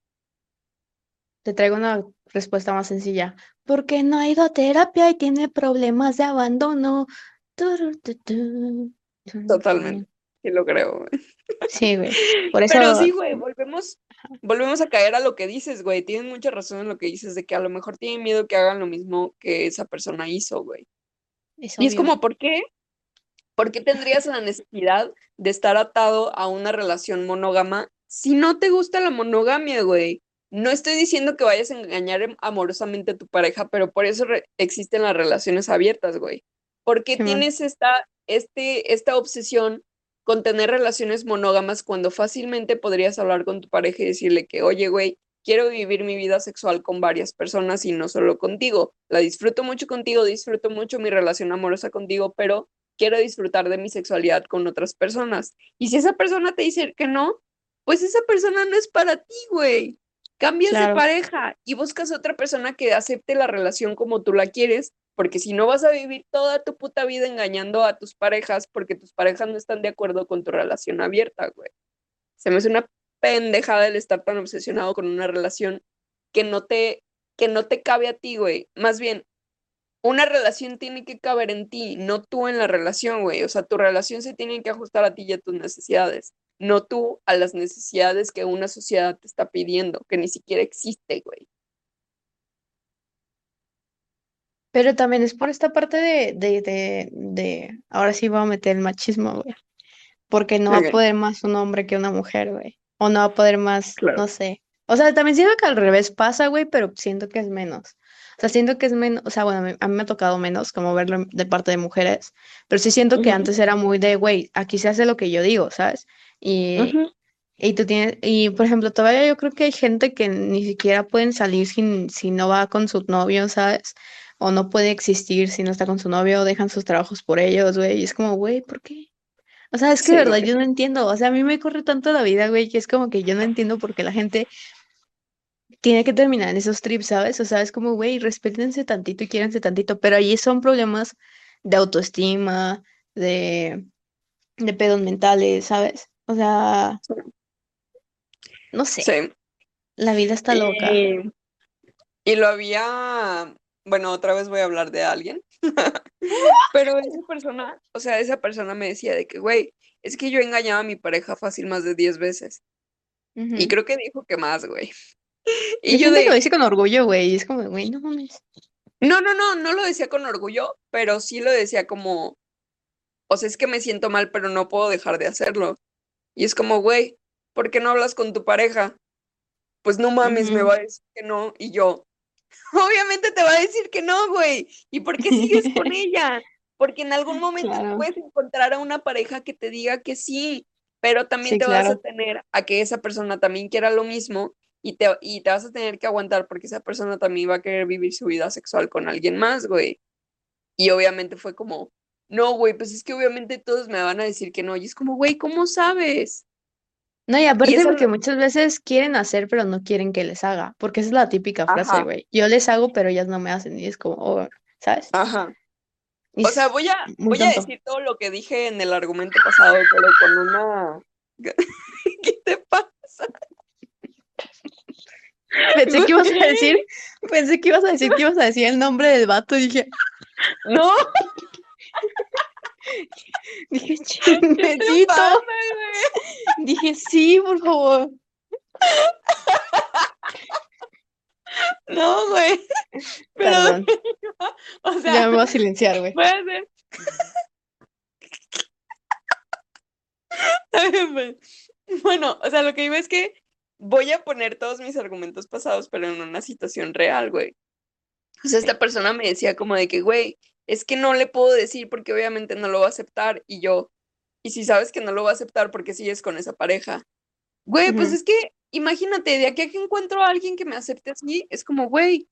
Te traigo una respuesta más sencilla. Porque no ha ido a terapia y tiene problemas de abandono. Totalmente. Sí lo creo. Sí, güey. Por eso, Pero sí, güey, volvemos, volvemos a caer a lo que dices, güey. Tienes mucha razón en lo que dices de que a lo mejor tienen miedo que hagan lo mismo que esa persona hizo, güey. es Y es como, ¿por qué? ¿Por qué tendrías la necesidad de estar atado a una relación monógama si no te gusta la monogamia, güey? No estoy diciendo que vayas a engañar em- amorosamente a tu pareja, pero por eso existen las relaciones abiertas, güey. ¿Por qué Simón. tienes esta, este, esta obsesión con tener relaciones monógamas cuando fácilmente podrías hablar con tu pareja y decirle que, oye, güey, quiero vivir mi vida sexual con varias personas y no solo contigo. La disfruto mucho contigo, disfruto mucho mi relación amorosa contigo, pero quiero disfrutar de mi sexualidad con otras personas. Y si esa persona te dice que no, pues esa persona no es para ti, güey. Cambias de pareja y buscas otra persona que acepte la relación como tú la quieres, porque si no vas a vivir toda tu puta vida engañando a tus parejas porque tus parejas no están de acuerdo con tu relación abierta, güey. Se me hace una pendejada el estar tan obsesionado con una relación que no te, que no te cabe a ti, güey. Más bien, una relación tiene que caber en ti, no tú en la relación, güey. O sea, tu relación se tiene que ajustar a ti y a tus necesidades, no tú a las necesidades que una sociedad te está pidiendo, que ni siquiera existe, güey. Pero también es por esta parte de, de, de, de, ahora sí voy a meter el machismo, güey. Porque no va Ok. a poder más un hombre que una mujer, güey. O no va a poder más, Claro. no sé. O sea, también siento que al revés pasa, güey, pero siento que es menos. O sea, siento que es menos, o sea, bueno, a mí, me ha tocado menos como verlo de parte de mujeres, pero sí siento que Ujú. antes era muy de, güey, aquí se hace lo que yo digo, ¿sabes? Y, Ujú. y tú tienes, y por ejemplo, todavía yo creo que hay gente que ni siquiera pueden salir sin, si no va con su novio, ¿sabes? O no puede existir si no está con su novio, o dejan sus trabajos por ellos, güey. Y es como, güey, ¿por qué? O sea, es que de Sí, verdad yo no entiendo. O sea, a mí me corre tanto la vida, güey, que es como que yo no entiendo por qué la gente tiene que terminar en esos trips, ¿sabes? O sea, es como, güey, respétense tantito y quiéranse tantito. Pero allí son problemas de autoestima, de, de pedos mentales, ¿sabes? O sea, no sé. Sí. La vida está loca. Y, y lo había, bueno, otra vez voy a hablar de alguien, pero esa persona, o sea, esa persona me decía de que, güey, es que yo engañaba a mi pareja fácil más de 10 veces. Y creo que dijo que más, güey. Y Hay yo gente que lo dice con orgullo, güey. y es como, güey, no mames. no, no, no, no lo decía con orgullo, pero sí lo decía como, o sea, es que me siento mal, pero no puedo dejar de hacerlo. Y es como, güey, ¿por qué no hablas con tu pareja? Pues no mames, me va a decir que no. Y yo, obviamente te va a decir que no, güey. ¿Y por qué sigues con ella? Porque en algún momento Claro. puedes encontrar a una pareja que te diga que sí, pero también Sí, te vas a tener a que esa persona también quiera lo mismo y te, y te vas a tener que aguantar porque esa persona también va a querer vivir su vida sexual con alguien más, güey. Y obviamente fue como, no, güey, pues es que obviamente todos me van a decir que no. Y es como, güey, ¿cómo sabes? No, y aparte eso porque muchas veces quieren hacer, pero no quieren que les haga. Porque esa es la típica frase, güey. Yo les hago, pero ellas no me hacen. Y es como, oh, ¿sabes? Ajá. Y O sea, voy a, voy a decir todo lo que dije en el argumento pasado, pero con una... ¿Qué te pasa? Pensé que ibas a decir, pensé que ibas a decir que ibas a decir el nombre del vato. Y dije, No, dije, ¿qué te chismecito. pasa? Dije, sí, por favor. No, güey. Pero, Perdón. o Ya sea, me voy a silenciar, güey. ver, pues, Bueno, o sea, lo que digo es que voy a poner todos mis argumentos pasados, pero en una situación real, güey. O sea, esta persona me decía como de que, güey, es que no le puedo decir porque obviamente no lo va a aceptar. Y yo, y si sabes que no lo va a aceptar porque sigues con esa pareja. Güey, pues es que imagínate, de aquí a que encuentro a alguien que me acepte así, es como, güey,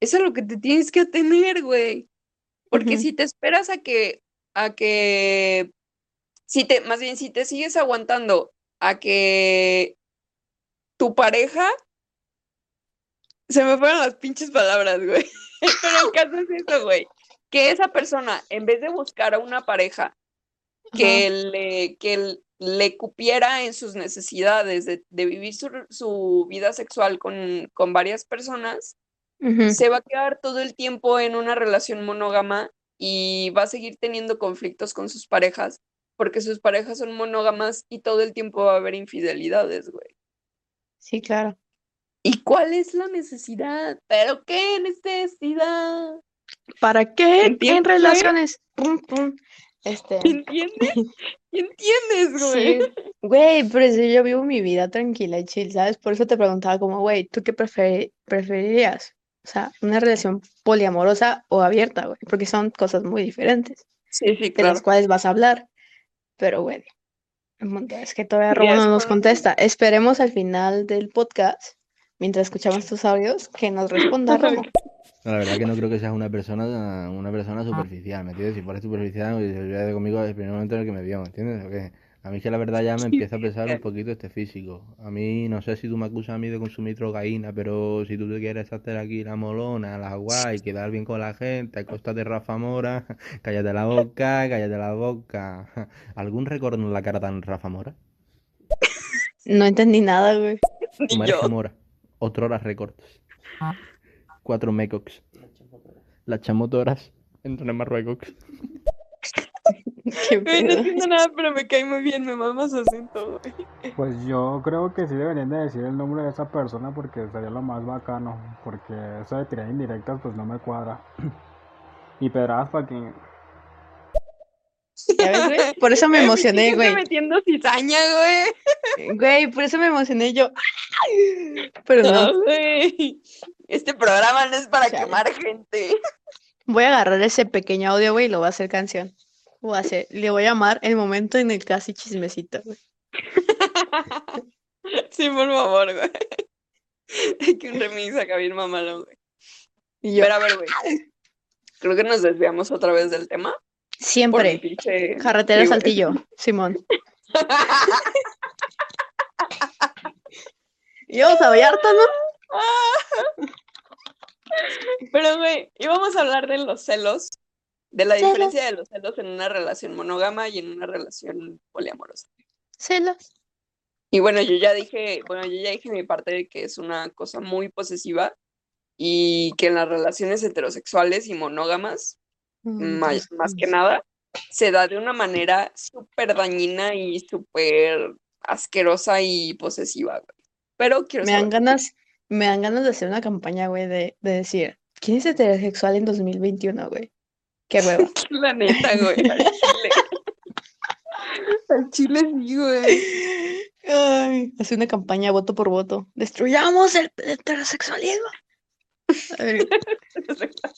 eso es lo que te tienes que atener, güey. Porque si te esperas a que, a que, si te, más bien, si te sigues aguantando a que tu pareja, se me fueron las pinches palabras, güey. Pero el caso es eso, güey. Que esa persona, en vez de buscar a una pareja que le, que le cupiera en sus necesidades de, de vivir su, su vida sexual con, con varias personas, se va a quedar todo el tiempo en una relación monógama y va a seguir teniendo conflictos con sus parejas, porque sus parejas son monógamas y todo el tiempo va a haber infidelidades, güey. Sí, claro. ¿Y cuál es la necesidad? ¿Pero qué necesidad? ¿Para qué en ¿Entiendes, güey? relaciones? Pum, pum. Este, ¿Entiendes? ¿Entiendes, güey? sí. Güey, pero si yo vivo mi vida tranquila y chill, ¿sabes? Por eso te preguntaba como, güey, ¿tú qué preferi- preferirías? O sea, una relación poliamorosa o abierta, güey, porque son cosas muy diferentes Sí, sí, de claro. las cuales vas a hablar. Pero punto es que todavía Robo no nos con- contesta. Esperemos al final del podcast, mientras escuchamos tus audios, que nos responda Romo. No, la verdad que no creo que seas una persona, una persona superficial, ¿me entiendes? Si fueras superficial, pues, de conmigo desde el primer momento en el que me vio, ¿me entiendes? ¿O qué? A mí es que la verdad ya me empieza a pesar un poquito este físico. A mí, no sé si tú me acusas a mí de consumir drogaína, pero si tú te quieres hacer aquí la molona, la guay, quedar bien con la gente, a costa de Rafa Mora, cállate la boca, cállate la boca. ¿Algún récord en la cara tan Rafa Mora? No entendí nada, güey. Ni yo. Mora, Otrora Records. Cuatro Mecox. Las chamotoras entran en Marruecos. Qué Güey, no entiendo nada, pero me cae muy bien, me mama su acento, güey. Pues yo creo que sí deberían de decir el nombre de esa persona porque sería lo más bacano. Porque eso de tirar indirectas pues no me cuadra. Y pedradas para que... ¿Ya ves, güey? Por eso me emocioné, güey. metiendo cizaña, güey. Güey, por eso me emocioné yo. Pero no, No, güey. Este programa no es para quemar gente. voy a agarrar ese pequeño audio, güey, y lo voy a hacer canción. Voy a hacer, le voy a llamar el momento en el casi chismecito, güey. Sí, por favor, güey. Hay que un remix acá bien mamalón, güey. Y yo, Pero a ver, güey. Creo que nos desviamos otra vez del tema. Siempre, pinche... carretera Sí, güey. Saltillo, Simón. Y vamos a Vallarta, ¿no? Pero, güey, íbamos a hablar de los celos, de la Celos. diferencia de los celos en una relación monógama y en una relación poliamorosa. Celos. Y bueno, yo ya dije, bueno, yo ya dije mi parte de que es una cosa muy posesiva y que en las relaciones heterosexuales y monógamas, más, más que nada, se da de una manera súper dañina y súper asquerosa y posesiva, güey. Pero quiero Me dan saber. ganas, me dan ganas de hacer una campaña, güey, de, de decir, ¿quién es heterosexual en 2021, güey? Qué hueva. La neta, güey, al chile. Al chile sí, güey. Ay, hacer una campaña voto por voto. Destruyamos el heterosexualismo.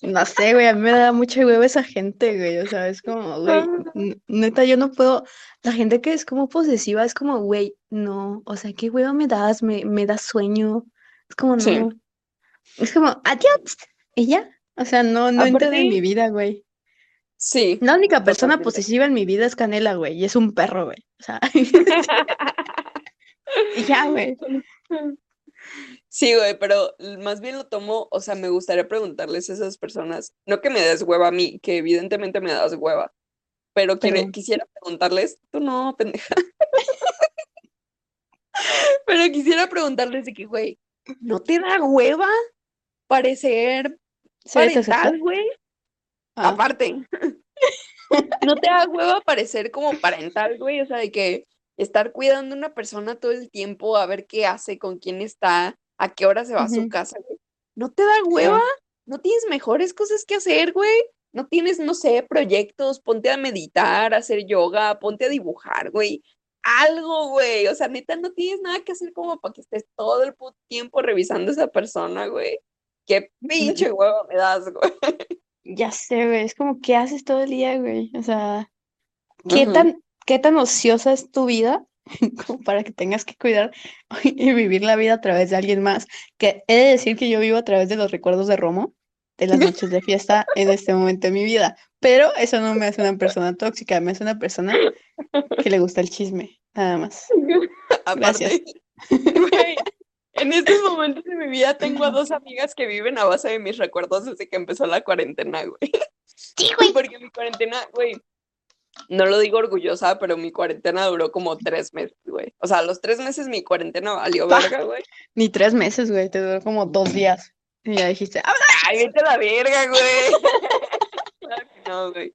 No sé, güey, a mí me da mucha hueva esa gente, güey, o sea, es como, güey, n- neta, yo no puedo, la gente que es como posesiva es como, güey, no, o sea, qué hueva me das, me, me da sueño, es como, Sí. no, es como, adiós, ya, o sea, no, no entran en mi vida, güey. Sí. La única persona posesiva en mi vida es Canela, güey, y es un perro, güey, o sea, ya, güey. Sí, güey, pero más bien lo tomo, o sea, me gustaría preguntarles a esas personas, no que me des hueva a mí, que evidentemente me das hueva, pero, quiere- Pero- quisiera preguntarles, tú no, pendeja. Pero quisiera preguntarles de que, güey, ¿no te da hueva parecer ¿Ser parental, güey? Ah, Aparte, ¿no te da hueva parecer como parental, güey? O sea, de que estar cuidando a una persona todo el tiempo, a ver qué hace, con quién está, a qué hora se va a su casa, güey. ¿No te da hueva? ¿No tienes mejores cosas que hacer, güey? ¿No tienes, no sé, proyectos? Ponte a meditar, a hacer yoga, ponte a dibujar, güey. Algo, güey. O sea, neta, no tienes nada que hacer como para que estés todo el puto tiempo revisando a esa persona, güey. Qué pinche hueva me das, güey. Ya sé, güey, es como, ¿qué haces todo el día, güey? O sea, ¿qué tan, qué tan ociosa es tu vida como para que tengas que cuidar y vivir la vida a través de alguien más? Que he de decir que yo vivo a través de los recuerdos de Romo, de las noches de fiesta en este momento de mi vida, pero eso no me hace una persona tóxica, me hace una persona que le gusta el chisme, nada más. Gracias. Aparte, en estos momentos de mi vida tengo a dos amigas que viven a base de mis recuerdos desde que empezó la cuarentena, güey. Sí, güey. Porque mi cuarentena, güey, no lo digo orgullosa, pero mi cuarentena duró como tres meses, güey. O sea, a los tres meses mi cuarentena valió verga, güey. Ni tres meses, güey, te duró como dos días. Y ya dijiste, "Ah, Ay, vete a la verga, güey. Claro que no, güey.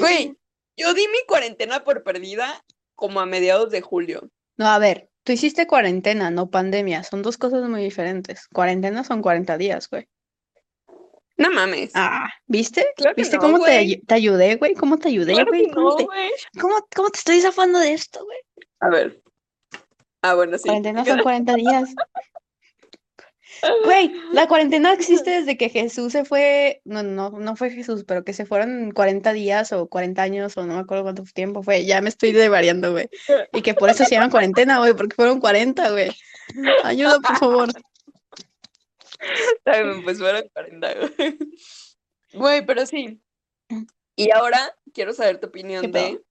Güey, yo di mi cuarentena por perdida como a mediados de julio. No, a ver, tú hiciste cuarentena, no pandemia. Son dos cosas muy diferentes. Cuarentena son 40 días, güey. No mames. Ah, ¿viste? Claro ¿Viste no, cómo te, te ayudé, güey? ¿Cómo te ayudé, claro güey? ¿Cómo no, te, cómo te estoy zafando de esto, güey? A ver. Ah, bueno, sí. Cuarentena son 40 días. Güey, la cuarentena existe desde que Jesús se fue, no, no, no fue Jesús, pero que se fueron 40 días o 40 años o no me acuerdo cuánto tiempo fue, ya me estoy devariando, güey. Y que por eso se llama cuarentena, güey, porque fueron 40, güey. Ayuda, por favor. Bien, pues fueron 40, güey. Güey, pero sí. Y ahora quiero saber tu opinión de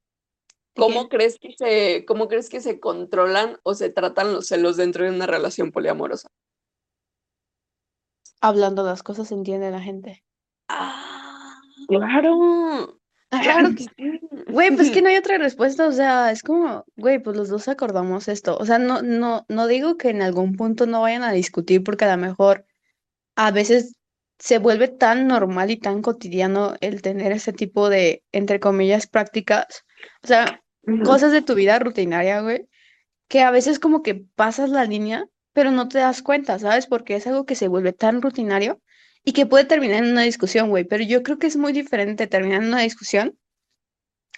cómo crees que se, cómo crees que se controlan o se tratan los celos dentro de una relación poliamorosa. Hablando las cosas entiende la gente. Ah, claro. Claro que sí. Güey, pues que no hay otra respuesta, o sea, es como, güey, pues los dos acordamos esto. O sea, no, no, no digo que en algún punto no vayan a discutir, porque a lo mejor a veces se vuelve tan normal y tan cotidiano el tener ese tipo de, entre comillas, prácticas. O sea, cosas de tu vida rutinaria, güey, que a veces como que pasas la línea, pero no te das cuenta, ¿sabes? Porque es algo que se vuelve tan rutinario y que puede terminar en una discusión, güey, pero yo creo que es muy diferente terminar en una discusión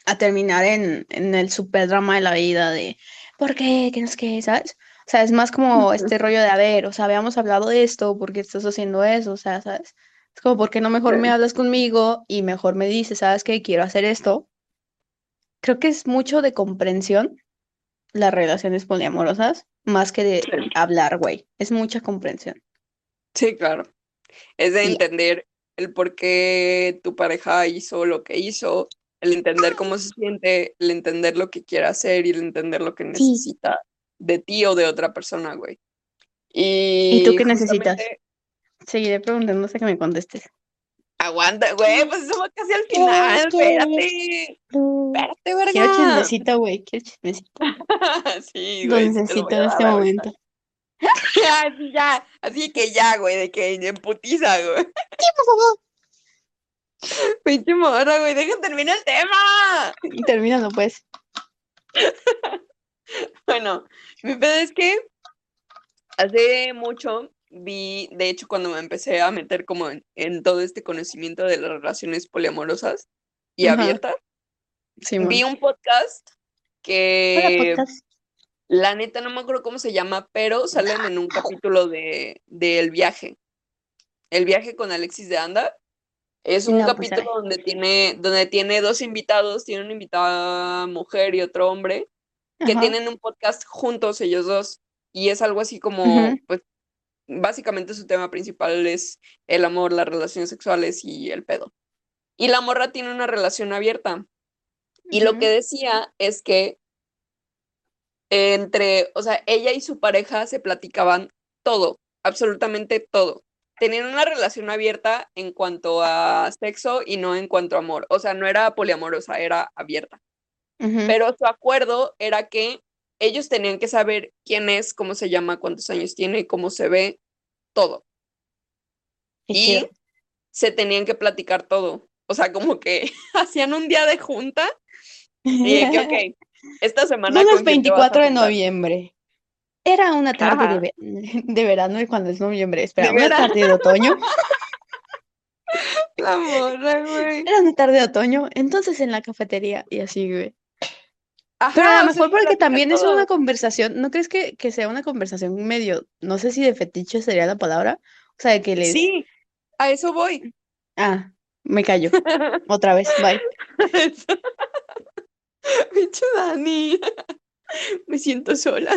a terminar en, en el super drama de la vida de ¿por qué? ¿Qué no es qué? ¿Sabes? O sea, es más como este rollo de, a ver, o sea, habíamos hablado de esto, ¿por qué estás haciendo eso? O sea, ¿sabes? Es como, ¿por qué no mejor me hablas conmigo y mejor me dices, ¿sabes qué? Quiero hacer esto. Creo que es mucho de comprensión las relaciones poliamorosas, más que de Sí. hablar, güey. Es mucha comprensión. Sí, claro. Es de entender el por qué tu pareja hizo lo que hizo, el entender cómo se siente, el entender lo que quiere hacer y el entender lo que necesita de ti o de otra persona, güey. Y, tú qué necesitas? Seguiré preguntando hasta que me contestes. Aguanta, güey, pues va casi al final, espérate. espérate, Quiero verga. chismecito, güey. Quiero chismecito. Sí, güey, lo Necesito en este momento. Así ya, así que ya, güey, de que en putiza, güey. Pinche morra, güey, deja terminar el tema. Termínalo, pues. Bueno, mi pedo es que hace mucho vi, de hecho, cuando me empecé a meter como en, en todo este conocimiento de las relaciones poliamorosas y Ajá. abiertas, vi un podcast que podcast. la neta no me acuerdo cómo se llama, pero salen en un capítulo de del viaje. El viaje con Alexis de Anda. Es un No, pues, capítulo donde tiene, donde tiene dos invitados, tiene una invitada mujer y otro hombre, que Ajá. tienen un podcast juntos ellos dos. Y es algo así como, pues, básicamente su tema principal es el amor, las relaciones sexuales y el pedo. Y la morra tiene una relación abierta. Y lo que decía es que entre, o sea, ella y su pareja se platicaban todo, absolutamente todo. Tenían una relación abierta en cuanto a sexo y no en cuanto a amor. O sea, no era poliamorosa, era abierta. Pero su acuerdo era que ellos tenían que saber quién es, cómo se llama, cuántos años tiene, cómo se ve, todo. Y se tenían que platicar todo. O sea, como que hacían un día de junta y que, ok, esta semana vas a 24 de noviembre. Era una tarde de, verano y cuando es noviembre, espera, una verano. tarde de otoño. La morra, güey. Era una tarde de otoño, entonces en la cafetería y así, güey. Ajá, Pero a lo mejor porque también es todo. una conversación, ¿no crees que, que sea una conversación medio, no sé si de fetiche sería la palabra? O sea, de que les... Sí, a eso voy. Ah, me callo. Otra vez, bye. Pinche Dani. Me siento sola.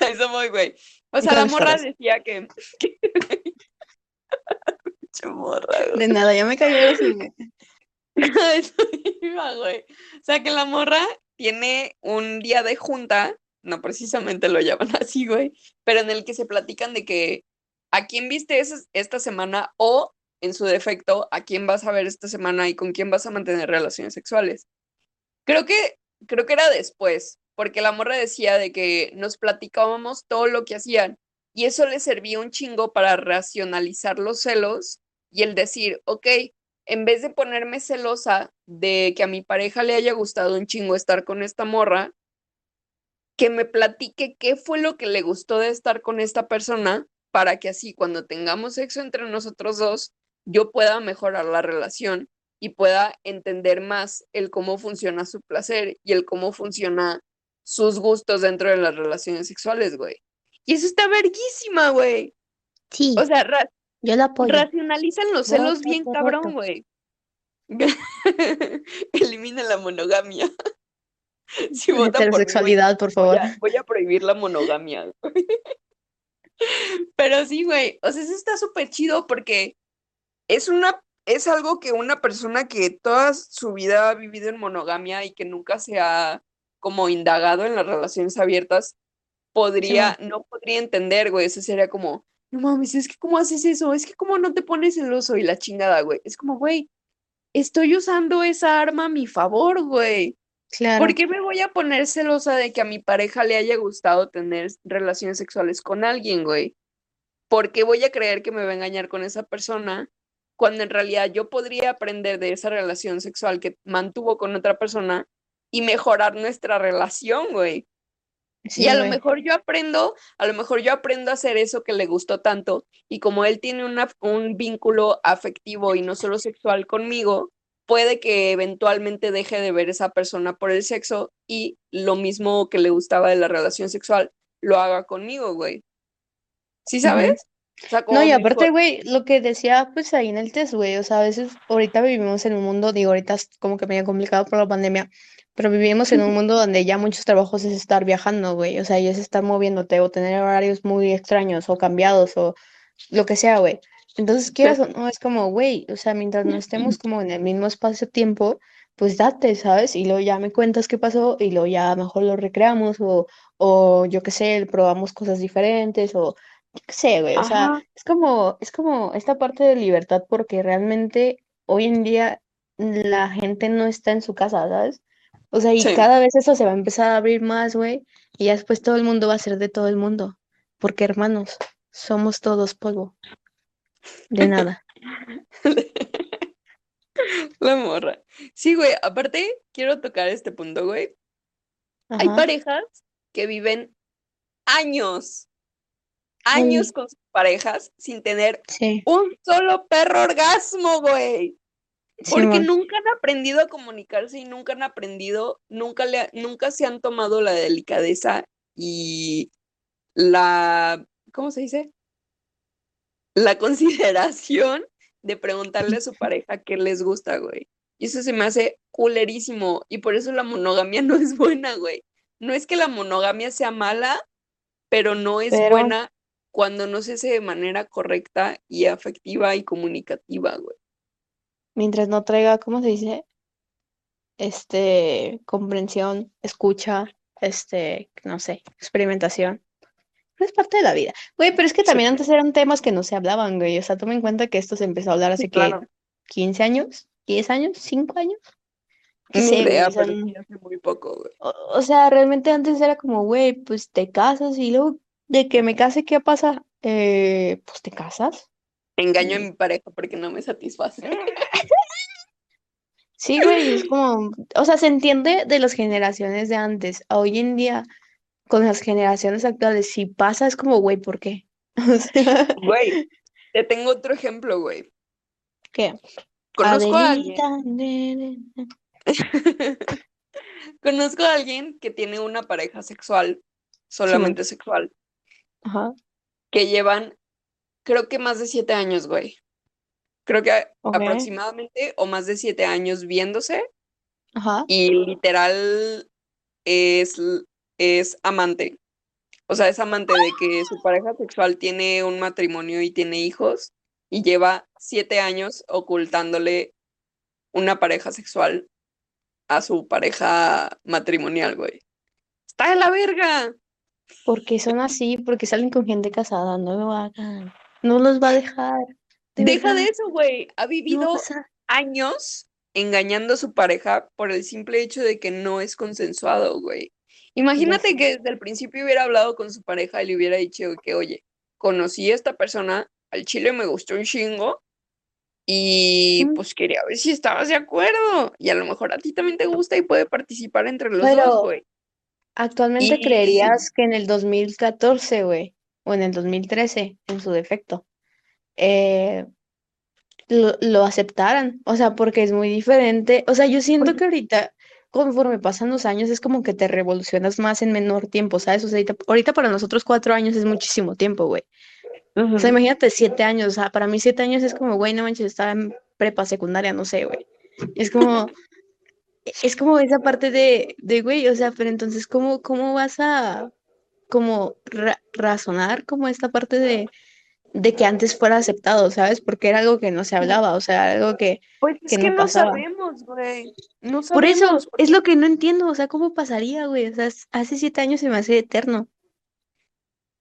A eso voy, güey. O sea, la morra decía que. que- Pinche morra, güey. De nada, ya me. A eso. O sea, que la morra tiene un día de junta, no precisamente lo llaman así, güey, pero en el que se platican de que a quién viste esta semana o, en su defecto, a quién vas a ver esta semana y con quién vas a mantener relaciones sexuales. Creo que, creo que era después, porque la morra decía de que nos platicábamos todo lo que hacían y eso le servía un chingo para racionalizar los celos y el decir, ok, en vez de ponerme celosa de que a mi pareja le haya gustado un chingo estar con esta morra, que me platique qué fue lo que le gustó de estar con esta persona para que así cuando tengamos sexo entre nosotros dos, yo pueda mejorar la relación y pueda entender más el cómo funciona su placer y el cómo funciona sus gustos dentro de las relaciones sexuales, güey. Y eso está verguísima, güey. Sí, O sea, yo la apoyo. racionalizan los celos Voto, bien cabrón, güey. Elimina la monogamia. Si por mí, voy favor. a, voy a prohibir la monogamia. Pero sí, güey. O sea, eso está súper chido porque es una, es algo que una persona que toda su vida ha vivido en monogamia y que nunca se ha como indagado en las relaciones abiertas, podría, no podría entender, güey. Eso sería como, no mames, es que cómo haces eso, es que cómo no te pones celoso y la chingada, güey. Es como, güey, estoy usando esa arma a mi favor, güey. Claro. ¿Por qué me voy a poner celosa de que a mi pareja le haya gustado tener relaciones sexuales con alguien, güey? ¿Por qué voy a creer que me va a engañar con esa persona cuando en realidad yo podría aprender de esa relación sexual que mantuvo con otra persona y mejorar nuestra relación, güey? Sí, y a lo mejor yo aprendo, a lo mejor yo aprendo a hacer eso que le gustó tanto y como él tiene una- un vínculo afectivo y no solo sexual conmigo, puede que eventualmente deje de ver esa persona por el sexo y lo mismo que le gustaba de la relación sexual lo haga conmigo, güey. ¿Sí sabes? O sea, como No, y aparte, güey, lo que decía pues ahí en el test, güey, o sea, a veces ahorita vivimos en un mundo, digo, ahorita es como que medio complicado por la pandemia, pero vivimos en un mundo donde ya muchos trabajos es estar viajando, güey, o sea, y es estar moviéndote o tener horarios muy extraños o cambiados o lo que sea, güey. Entonces, quieras o no, es como, güey, o sea, mientras no estemos como en el mismo espacio-tiempo, pues date, ¿sabes? Y luego ya me cuentas qué pasó y luego ya mejor lo recreamos o, o yo qué sé, probamos cosas diferentes o yo qué sé, güey, o sea, es como, es como esta parte de libertad porque realmente hoy en día la gente no está en su casa, ¿sabes? O sea, y Sí. cada vez eso se va a empezar a abrir más, güey, y ya después todo el mundo va a ser de todo el mundo, porque hermanos, somos todos polvo, de nada. La morra. Sí, güey, aparte quiero tocar este punto, güey. Hay parejas que viven años, Ay. años con sus parejas sin tener Sí, un solo perro orgasmo, güey. Porque nunca han aprendido a comunicarse y nunca han aprendido, nunca, le, nunca se han tomado la delicadeza y la, ¿cómo se dice? La consideración de preguntarle a su pareja qué les gusta, güey. Y eso se me hace culerísimo y por eso la monogamia no es buena, güey. No es que la monogamia sea mala, pero no es Pero- buena cuando no se hace de manera correcta y afectiva y comunicativa, güey. Mientras no traiga, ¿cómo se dice? Este, comprensión, escucha, este, no sé, experimentación. Pero es parte de la vida. Güey, pero es que Sí. también antes eran temas que no se hablaban, güey. O sea, toma en cuenta que esto se empezó a hablar hace Sí, que claro. 15 años, 10 años, 5 años. ¿Qué Ni idea, pero sí hace muy poco, güey. o, o sea, realmente antes era como, güey, pues te casas y luego de que me case, ¿qué pasa? Eh, pues te casas. Engaño a mi pareja porque no me satisface. Sí, güey, es como, o sea, se entiende de las generaciones de antes. A hoy en día, con las generaciones actuales, si pasa, es como, güey, ¿por qué? O sea, Güey, te tengo otro ejemplo, güey. ¿qué? Conozco a alguien, conozco a alguien que tiene una pareja sexual, solamente sexual, Ajá, que llevan, creo que más de siete años, güey. Creo que aproximadamente o más de siete años viéndose ajá, y literal es, es amante. O sea, es amante de que su pareja sexual tiene un matrimonio y tiene hijos y lleva siete años ocultándole una pareja sexual a su pareja matrimonial, güey. ¡Está de la verga! porque son así, porque salen con gente casada, no lo hagan, no los va a dejar, de Deja de eso, güey. Ha vivido años engañando a su pareja por el simple hecho de que no es consensuado, güey. Imagínate que desde el principio hubiera hablado con su pareja y le hubiera dicho que, oye, conocí a esta persona, al chile me gustó un chingo y pues quería ver si estabas de acuerdo. Y a lo mejor a ti también te gusta y puede participar entre los dos, güey. actualmente Y creerías que en el 2014, güey, o en el 2013, en su defecto, eh, lo, lo aceptaran. O sea, porque es muy diferente. O sea, yo siento que ahorita, conforme pasan los años, es como que te revolucionas más en menor tiempo, ¿sabes? O sea, ahorita, ahorita para nosotros cuatro años es muchísimo tiempo, güey. O sea, imagínate siete años. O sea, para mí siete años es como, güey, no manches, estaba en prepa secundaria, no sé, güey. Es como, es como esa parte de, de, güey, o sea, pero entonces, ¿cómo, cómo vas a, como, ra- razonar como esta parte de, de que antes fuera aceptado, ¿sabes? Porque era algo que no se hablaba, o sea, algo que, Pues que es que no pasaba. sabemos, güey. No Por eso, sabemos. es lo que no entiendo, o sea, ¿cómo pasaría, güey? O sea, hace siete años se me hace eterno.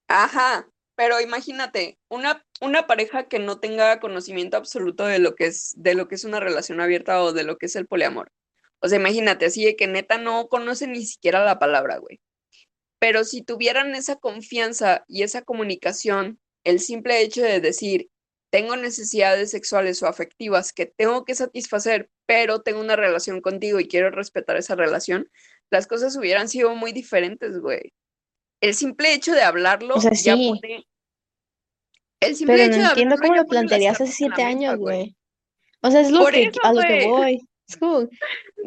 Ajá, pero imagínate, una, una pareja que no tenga conocimiento absoluto de lo que es, de lo que es una relación abierta o de lo que es el poliamor. O sea, imagínate, así de que neta no conoce ni siquiera la palabra, güey. Pero si tuvieran esa confianza y esa comunicación, el simple hecho de decir, tengo necesidades sexuales o afectivas que tengo que satisfacer, pero tengo una relación contigo y quiero respetar esa relación, las cosas hubieran sido muy diferentes, güey. El simple hecho de hablarlo O sea, ya sí. pone. El simple Pero no hecho de entiendo cómo lo plantearías hace siete años, güey. O sea, es lo Por que, eso, a lo que güey. voy. Es como,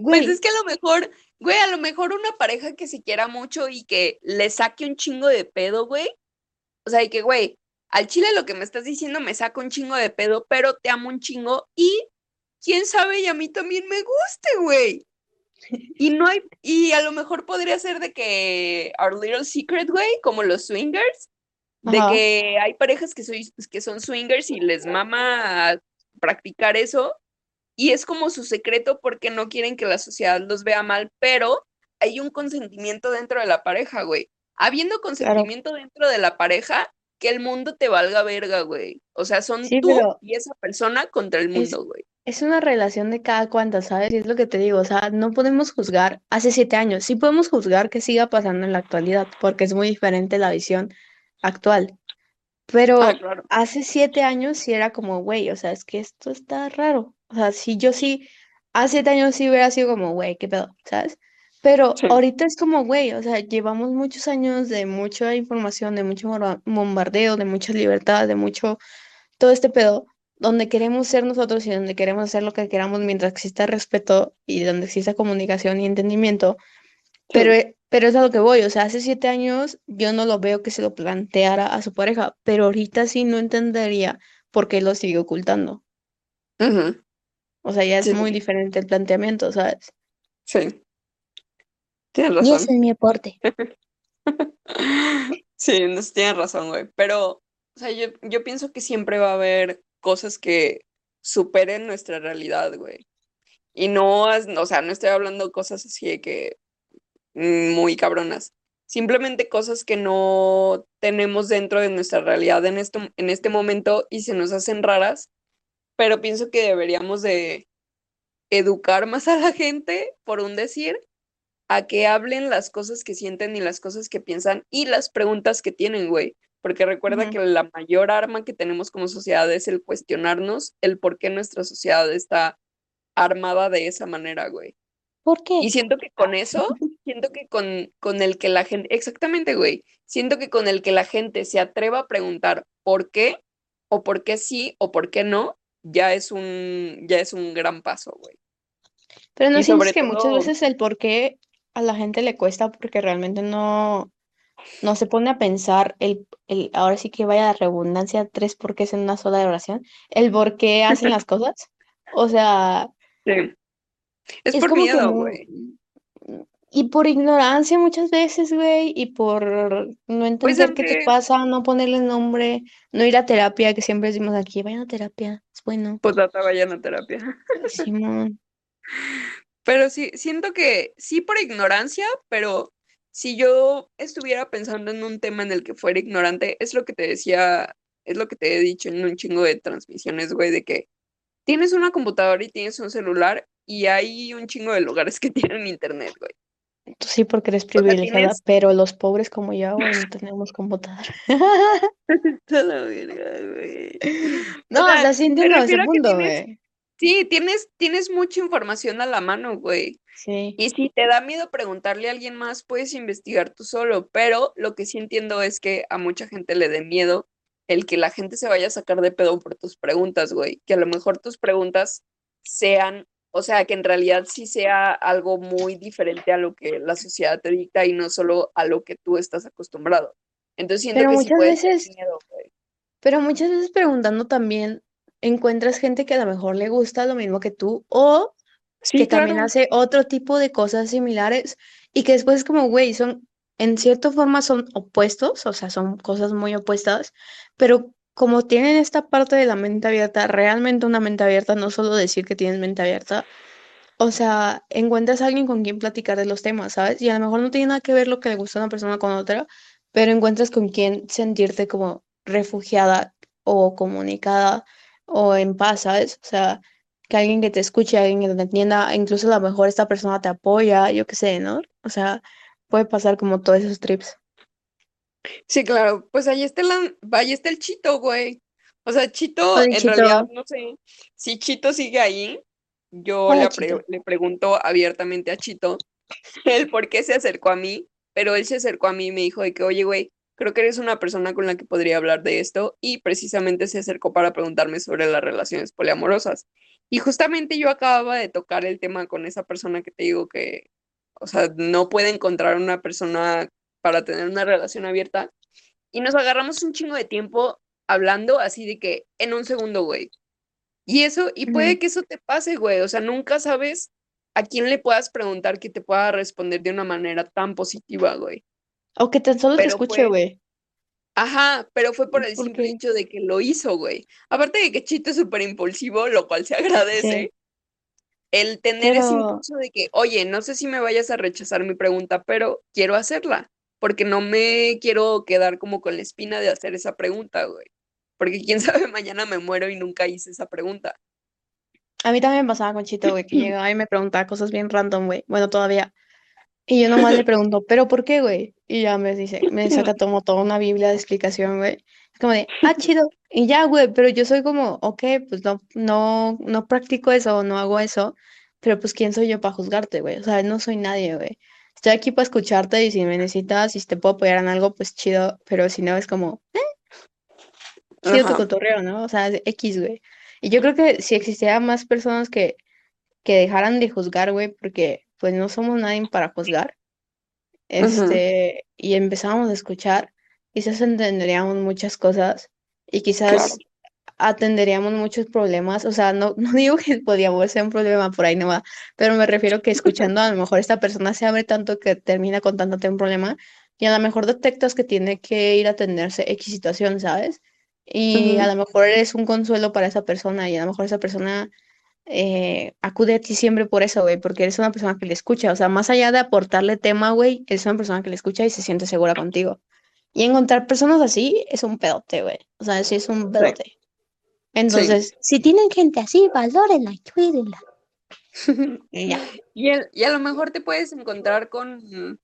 Pues es que a lo mejor, güey, a lo mejor una pareja que se quiera mucho y que le saque un chingo de pedo, güey. O sea, y que, güey, al chile lo que me estás diciendo me saca un chingo de pedo, pero te amo un chingo y quién sabe, y a mí también me guste, güey. Y no hay, y a lo mejor podría ser de que Our Little Secret, güey, como los swingers, de Ajá. que hay parejas que, soy, que son swingers y les mama practicar eso, y es como su secreto porque no quieren que la sociedad los vea mal, pero hay un consentimiento dentro de la pareja, güey. Habiendo consentimiento dentro de la pareja, que el mundo te valga verga, güey. O sea, son Sí, tú y esa persona contra el es- mundo, güey. es una relación de cada cuanta, ¿sabes? Y es lo que te digo, o sea, no podemos juzgar hace siete años, sí podemos juzgar que siga pasando en la actualidad, porque es muy diferente la visión actual. Pero Ah, claro. hace siete años sí era como, güey, o sea, es que esto está raro. O sea, si yo sí, hace siete años sí hubiera sido como, güey, qué pedo, ¿sabes? Pero Sí. ahorita es como, güey, o sea, llevamos muchos años de mucha información, de mucho bomba- bombardeo, de mucha libertad, de mucho, todo este pedo, donde queremos ser nosotros y donde queremos hacer lo que queramos mientras exista respeto y donde exista comunicación y entendimiento. Pero, Sí. e- pero es a lo que voy, o sea, hace siete años yo no lo veo que se lo planteara a su pareja, pero ahorita sí no entendería por qué lo sigue ocultando. O sea, ya es Sí, muy sí, diferente el planteamiento, ¿sabes? sí. Tienes Y ese razón. es mi aporte. Sí, tienes razón, güey. Pero, o sea, yo, yo pienso que siempre va a haber cosas que superen nuestra realidad, güey. Y no, o sea, no estoy hablando cosas así de que muy cabronas. Simplemente cosas que no tenemos dentro de nuestra realidad en este, en este momento y se nos hacen raras, pero pienso que deberíamos de educar más a la gente, por un decir, a que hablen las cosas que sienten y las cosas que piensan y las preguntas que tienen, güey. Porque recuerda que la mayor arma que tenemos como sociedad es el cuestionarnos el por qué nuestra sociedad está armada de esa manera, güey. ¿Por qué? Y siento que con eso, siento que con, con el que la gente, exactamente, güey, siento que con el que la gente se atreva a preguntar por qué, o por qué sí, o por qué no, ya es un, ya es un gran paso, güey. Pero no sientes que muchas veces el por qué a la gente le cuesta porque realmente no, no se pone a pensar el, el, ahora sí que vaya la redundancia, tres porqués en una sola oración, el por qué hacen las cosas. O sea, Sí. Es, es por miedo, güey. Y por ignorancia muchas veces, güey, y por no entender qué te pasa, no ponerle nombre, no ir a terapia, que siempre decimos aquí, vayan a terapia, es bueno. Pues hasta vayan a terapia. Simón. Pero sí, siento que sí por ignorancia, pero si yo estuviera pensando en un tema en el que fuera ignorante, es lo que te decía, es lo que te he dicho en un chingo de transmisiones, güey, de que tienes una computadora y tienes un celular y hay un chingo de lugares que tienen internet, güey. Tú sí porque eres privilegiada, tienes- pero los pobres como yo, no tenemos computadora. No, o sea, sí entiendo ese punto, tienes- güey. Sí, tienes, tienes mucha información a la mano, güey. Sí. Y si te da miedo preguntarle a alguien más, puedes investigar tú solo, pero lo que sí entiendo es que a mucha gente le dé miedo el que la gente se vaya a sacar de pedo por tus preguntas, güey. Que a lo mejor tus preguntas sean, o sea, que en realidad sí sea algo muy diferente a lo que la sociedad te dicta y no solo a lo que tú estás acostumbrado. Entonces siento Pero que sí muchas puede ser veces- miedo. Pero muchas veces preguntando también encuentras gente que a lo mejor le gusta lo mismo que tú o Sí, que también hace otro tipo de cosas similares y que después es como, güey, son, en cierta forma son opuestos, o sea, son cosas muy opuestas, pero como tienen esta parte de la mente abierta, realmente una mente abierta, no solo decir que tienes mente abierta, o sea, encuentras a alguien con quien platicar de los temas, ¿sabes? Y a lo mejor no tiene nada que ver lo que le gusta a una persona con otra, pero encuentras con quien sentirte como refugiada o comunicada o en paz, ¿sabes? O sea, que alguien que te escuche, alguien que te entienda, incluso a lo mejor esta persona te apoya, yo qué sé, ¿no? O sea, puede pasar como todos esos trips. Sí, claro, pues ahí está, la, ahí está el Chito, güey. O sea, Chito, en Chito. realidad, no sé, si Chito sigue ahí, yo Hola, le, pre- le pregunto abiertamente a Chito el por qué se acercó a mí, pero él se acercó a mí y me dijo de que, oye, güey, creo que eres una persona con la que podría hablar de esto, y precisamente se acercó para preguntarme sobre las relaciones poliamorosas. Y justamente yo acababa de tocar el tema con esa persona que te digo que, o sea, no puede encontrar una persona para tener una relación abierta. Y nos agarramos un chingo de tiempo hablando así de que en un segundo, güey. Y eso, y puede que eso te pase, güey. O sea, nunca sabes a quién le puedas preguntar que te pueda responder de una manera tan positiva, güey. O que tan solo te escuche, güey. Ajá, pero fue por el ¿Por simple qué? hecho de que lo hizo, güey. Aparte de que Chito es súper impulsivo, lo cual se agradece. El tener ese impulso de que, oye, no sé si me vayas a rechazar mi pregunta, pero quiero hacerla, porque no me quiero quedar como con la espina de hacer esa pregunta, güey. Porque quién sabe, mañana me muero y nunca hice esa pregunta. A mí también me pasaba con Chito, güey, que llegaba y me preguntaba cosas bien random, güey. Bueno, todavía. Y yo nomás le pregunto, ¿pero por qué, güey? Y ya me dice, me saca como toda una biblia de explicación, güey. Es como de, ah, chido. Y ya, güey, pero yo soy como, ok, pues no, no, no practico eso, no hago eso, pero pues ¿quién soy yo para juzgarte, güey? O sea, no soy nadie, güey. Estoy aquí para escucharte y si me necesitas, si te puedo apoyar en algo, pues chido, pero si no es como, eh, chido tu Ajá. cotorreo, ¿no? O sea, es X, güey. Y yo creo que si existiera más personas que, que dejaran de juzgar, güey, porque pues no somos nadie para juzgar, este, y empezamos a escuchar, quizás entenderíamos muchas cosas y Claro. Atenderíamos muchos problemas. O sea, no, no digo que podríamos ser un problema por ahí no va, pero me refiero que escuchando a lo mejor esta persona se abre tanto que termina contándote un problema y a lo mejor detectas que tiene que ir a atenderse X situación, ¿sabes? Y a Ujú. lo mejor eres un consuelo para esa persona y a lo mejor esa persona eh, acude a ti siempre por eso, güey, porque eres una persona que le escucha. O sea, más allá de aportarle tema, güey, eres una persona que le escucha y se siente segura contigo. Y encontrar personas así es un pedote, güey. O sea, sí es un Sí, sí. Entonces, si tienen gente así, valórenla y cuídenla. Y ya. Y, el- y a lo mejor te puedes encontrar con,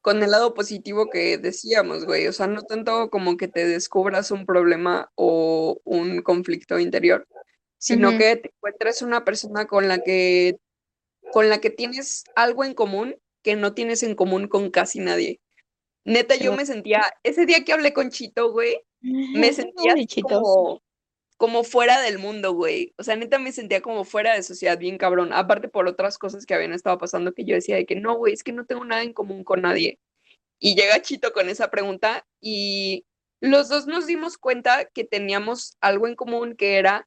con el lado positivo que decíamos, güey. O sea, no tanto como que te descubras un problema o un conflicto interior, sino que te encuentres una persona con la que, con la que tienes algo en común que no tienes en común con casi nadie. Neta, yo me sentía, ese día que hablé con Chito, güey, me sentía como, como fuera del mundo, güey. O sea, neta me sentía como fuera de sociedad, bien cabrón. Aparte por otras cosas que habían estado pasando que yo decía de que no, güey, es que no tengo nada en común con nadie. Y llega Chito con esa pregunta y los dos nos dimos cuenta que teníamos algo en común que era,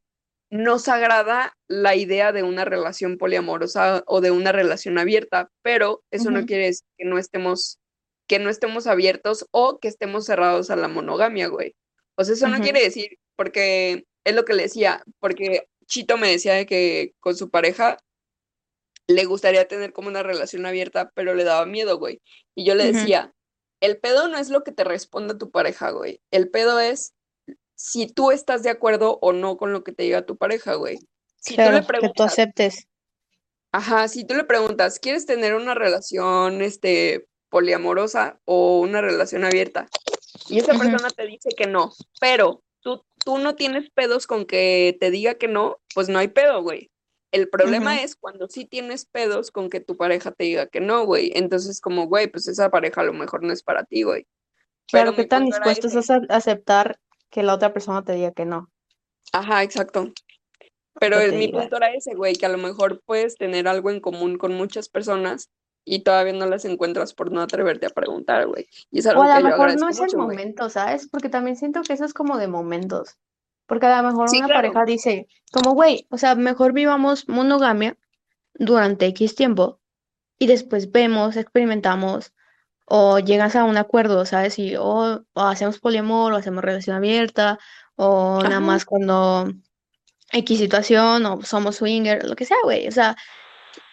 nos agrada la idea de una relación poliamorosa o de una relación abierta, pero eso no quiere decir que no estemos, que no estemos abiertos o que estemos cerrados a la monogamia, güey. O sea, eso no quiere decir, porque es lo que le decía, porque Chito me decía de que con su pareja le gustaría tener como una relación abierta, pero le daba miedo, güey. Y yo le decía, el pedo no es lo que te responda tu pareja, güey. El pedo es si tú estás de acuerdo o no con lo que te diga tu pareja, güey. Si tú le Claro, que tú preguntas, aceptes. ajá, si tú le preguntas, ¿quieres tener una relación, este, poliamorosa o una relación abierta? Y esa persona te dice que no, pero tú, no tienes pedos con que te diga que no, pues no hay pedo, güey. El problema es cuando sí tienes pedos con que tu pareja te diga que no, güey. Entonces, como, güey, pues esa pareja a lo mejor no es para ti, güey. Claro, Pero ¿qué mi tan dispuestos estás a aceptar que la otra persona te diga que no? Ajá, exacto. Pero Que mi punto era ese, güey, que a lo mejor puedes tener algo en común con muchas personas y todavía no las encuentras por no atreverte a preguntar, güey. Y es O algo a que lo yo mejor no es el mucho, güey. momento, ¿sabes? Porque también siento que eso es como de momentos. Porque a lo mejor Sí, una claro. pareja dice, como, güey, o sea, mejor vivamos monogamia durante X tiempo y después vemos, experimentamos o llegas a un acuerdo, ¿sabes? Y o, o hacemos poliamor o hacemos relación abierta o nada Ajá, más cuando X situación o somos swinger, lo que sea, güey. O sea,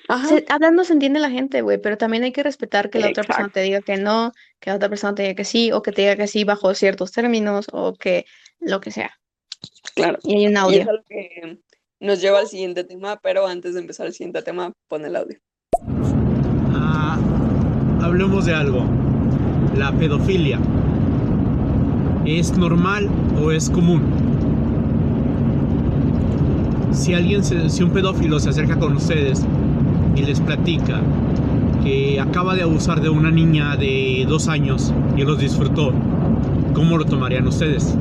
ajá. se- hablando se entiende la gente, güey, pero también hay que respetar que la otra persona Exacto. te diga que no, que la otra persona te diga que sí, o que te diga que sí bajo ciertos términos, o que lo que sea. Claro. Y hay un Y es audio. algo que nos lleva al siguiente tema, pero antes de empezar el siguiente tema, pon el audio. Ah, hablemos de algo. La pedofilia. ¿Es normal o es común? Si alguien, se- si un pedófilo se acerca con ustedes y les platica que acaba de abusar de una niña de dos años y los disfrutó, ¿cómo lo tomarían ustedes?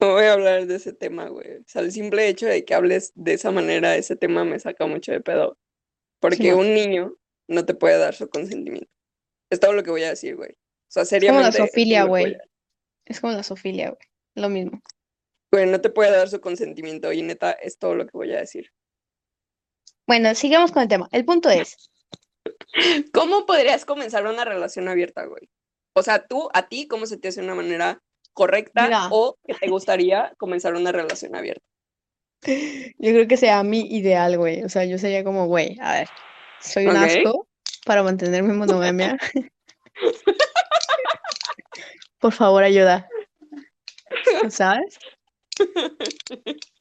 No voy a hablar de ese tema, güey. O sea, el simple hecho de que hables de esa manera, ese tema me saca mucho de pedo. Porque un niño no te puede dar su consentimiento. Es todo lo que voy a decir, güey. O sea, Es como la voy güey. Es como la zoofilia, güey. Lo mismo. Güey, no te puede dar su consentimiento y neta, es todo lo que voy a decir. Bueno, sigamos con el tema. El punto es, ¿Cómo podrías comenzar una relación abierta, güey? O sea, tú, a ti, ¿cómo se te hace una manera correcta Mira. o que te gustaría comenzar una relación abierta? yo creo que sea mi ideal, güey. O sea, yo sería como, güey, a ver, soy un asco para mantenerme en monogamia. Por favor, ayuda. ¿Sabes?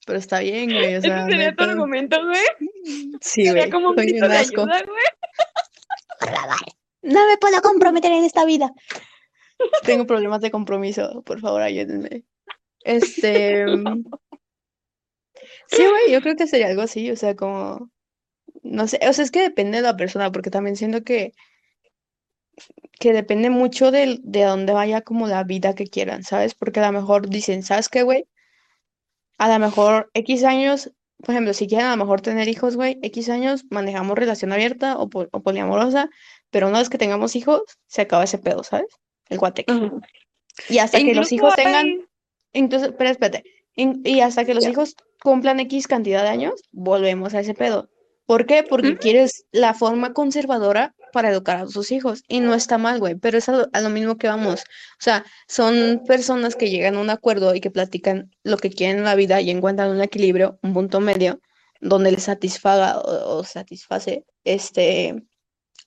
Pero está bien, güey, o Ese sea, sería tu argumento, güey. sí, Sería güey, como un soy grito un de asco. ayuda, güey. No me puedo comprometer en esta vida. Tengo problemas de compromiso, por favor, ayúdenme. Este, sí, güey, yo creo que sería algo así, o sea, como, no sé, o sea, es que depende de la persona, porque también siento que, que depende mucho del- de, dónde vaya como la vida que quieran, ¿sabes? Porque a lo mejor dicen, ¿sabes qué, güey? A lo mejor X años, por ejemplo, si quieren a lo mejor tener hijos, güey, X años manejamos relación abierta o, pol- o poliamorosa, pero una vez que tengamos hijos, se acaba ese pedo, ¿sabes? El guateque. Ujú. Y hasta E que los hijos tengan, entonces, pero espérate, y hasta que los hijos cumplan X cantidad de años, volvemos a ese pedo. ¿Por qué? Porque quieres la forma conservadora para educar a tus hijos. Y no está mal, güey, pero es a lo, a lo mismo que vamos. O sea, son personas que llegan a un acuerdo y que platican lo que quieren en la vida y encuentran un equilibrio, un punto medio, donde les satisfaga o, o satisface este,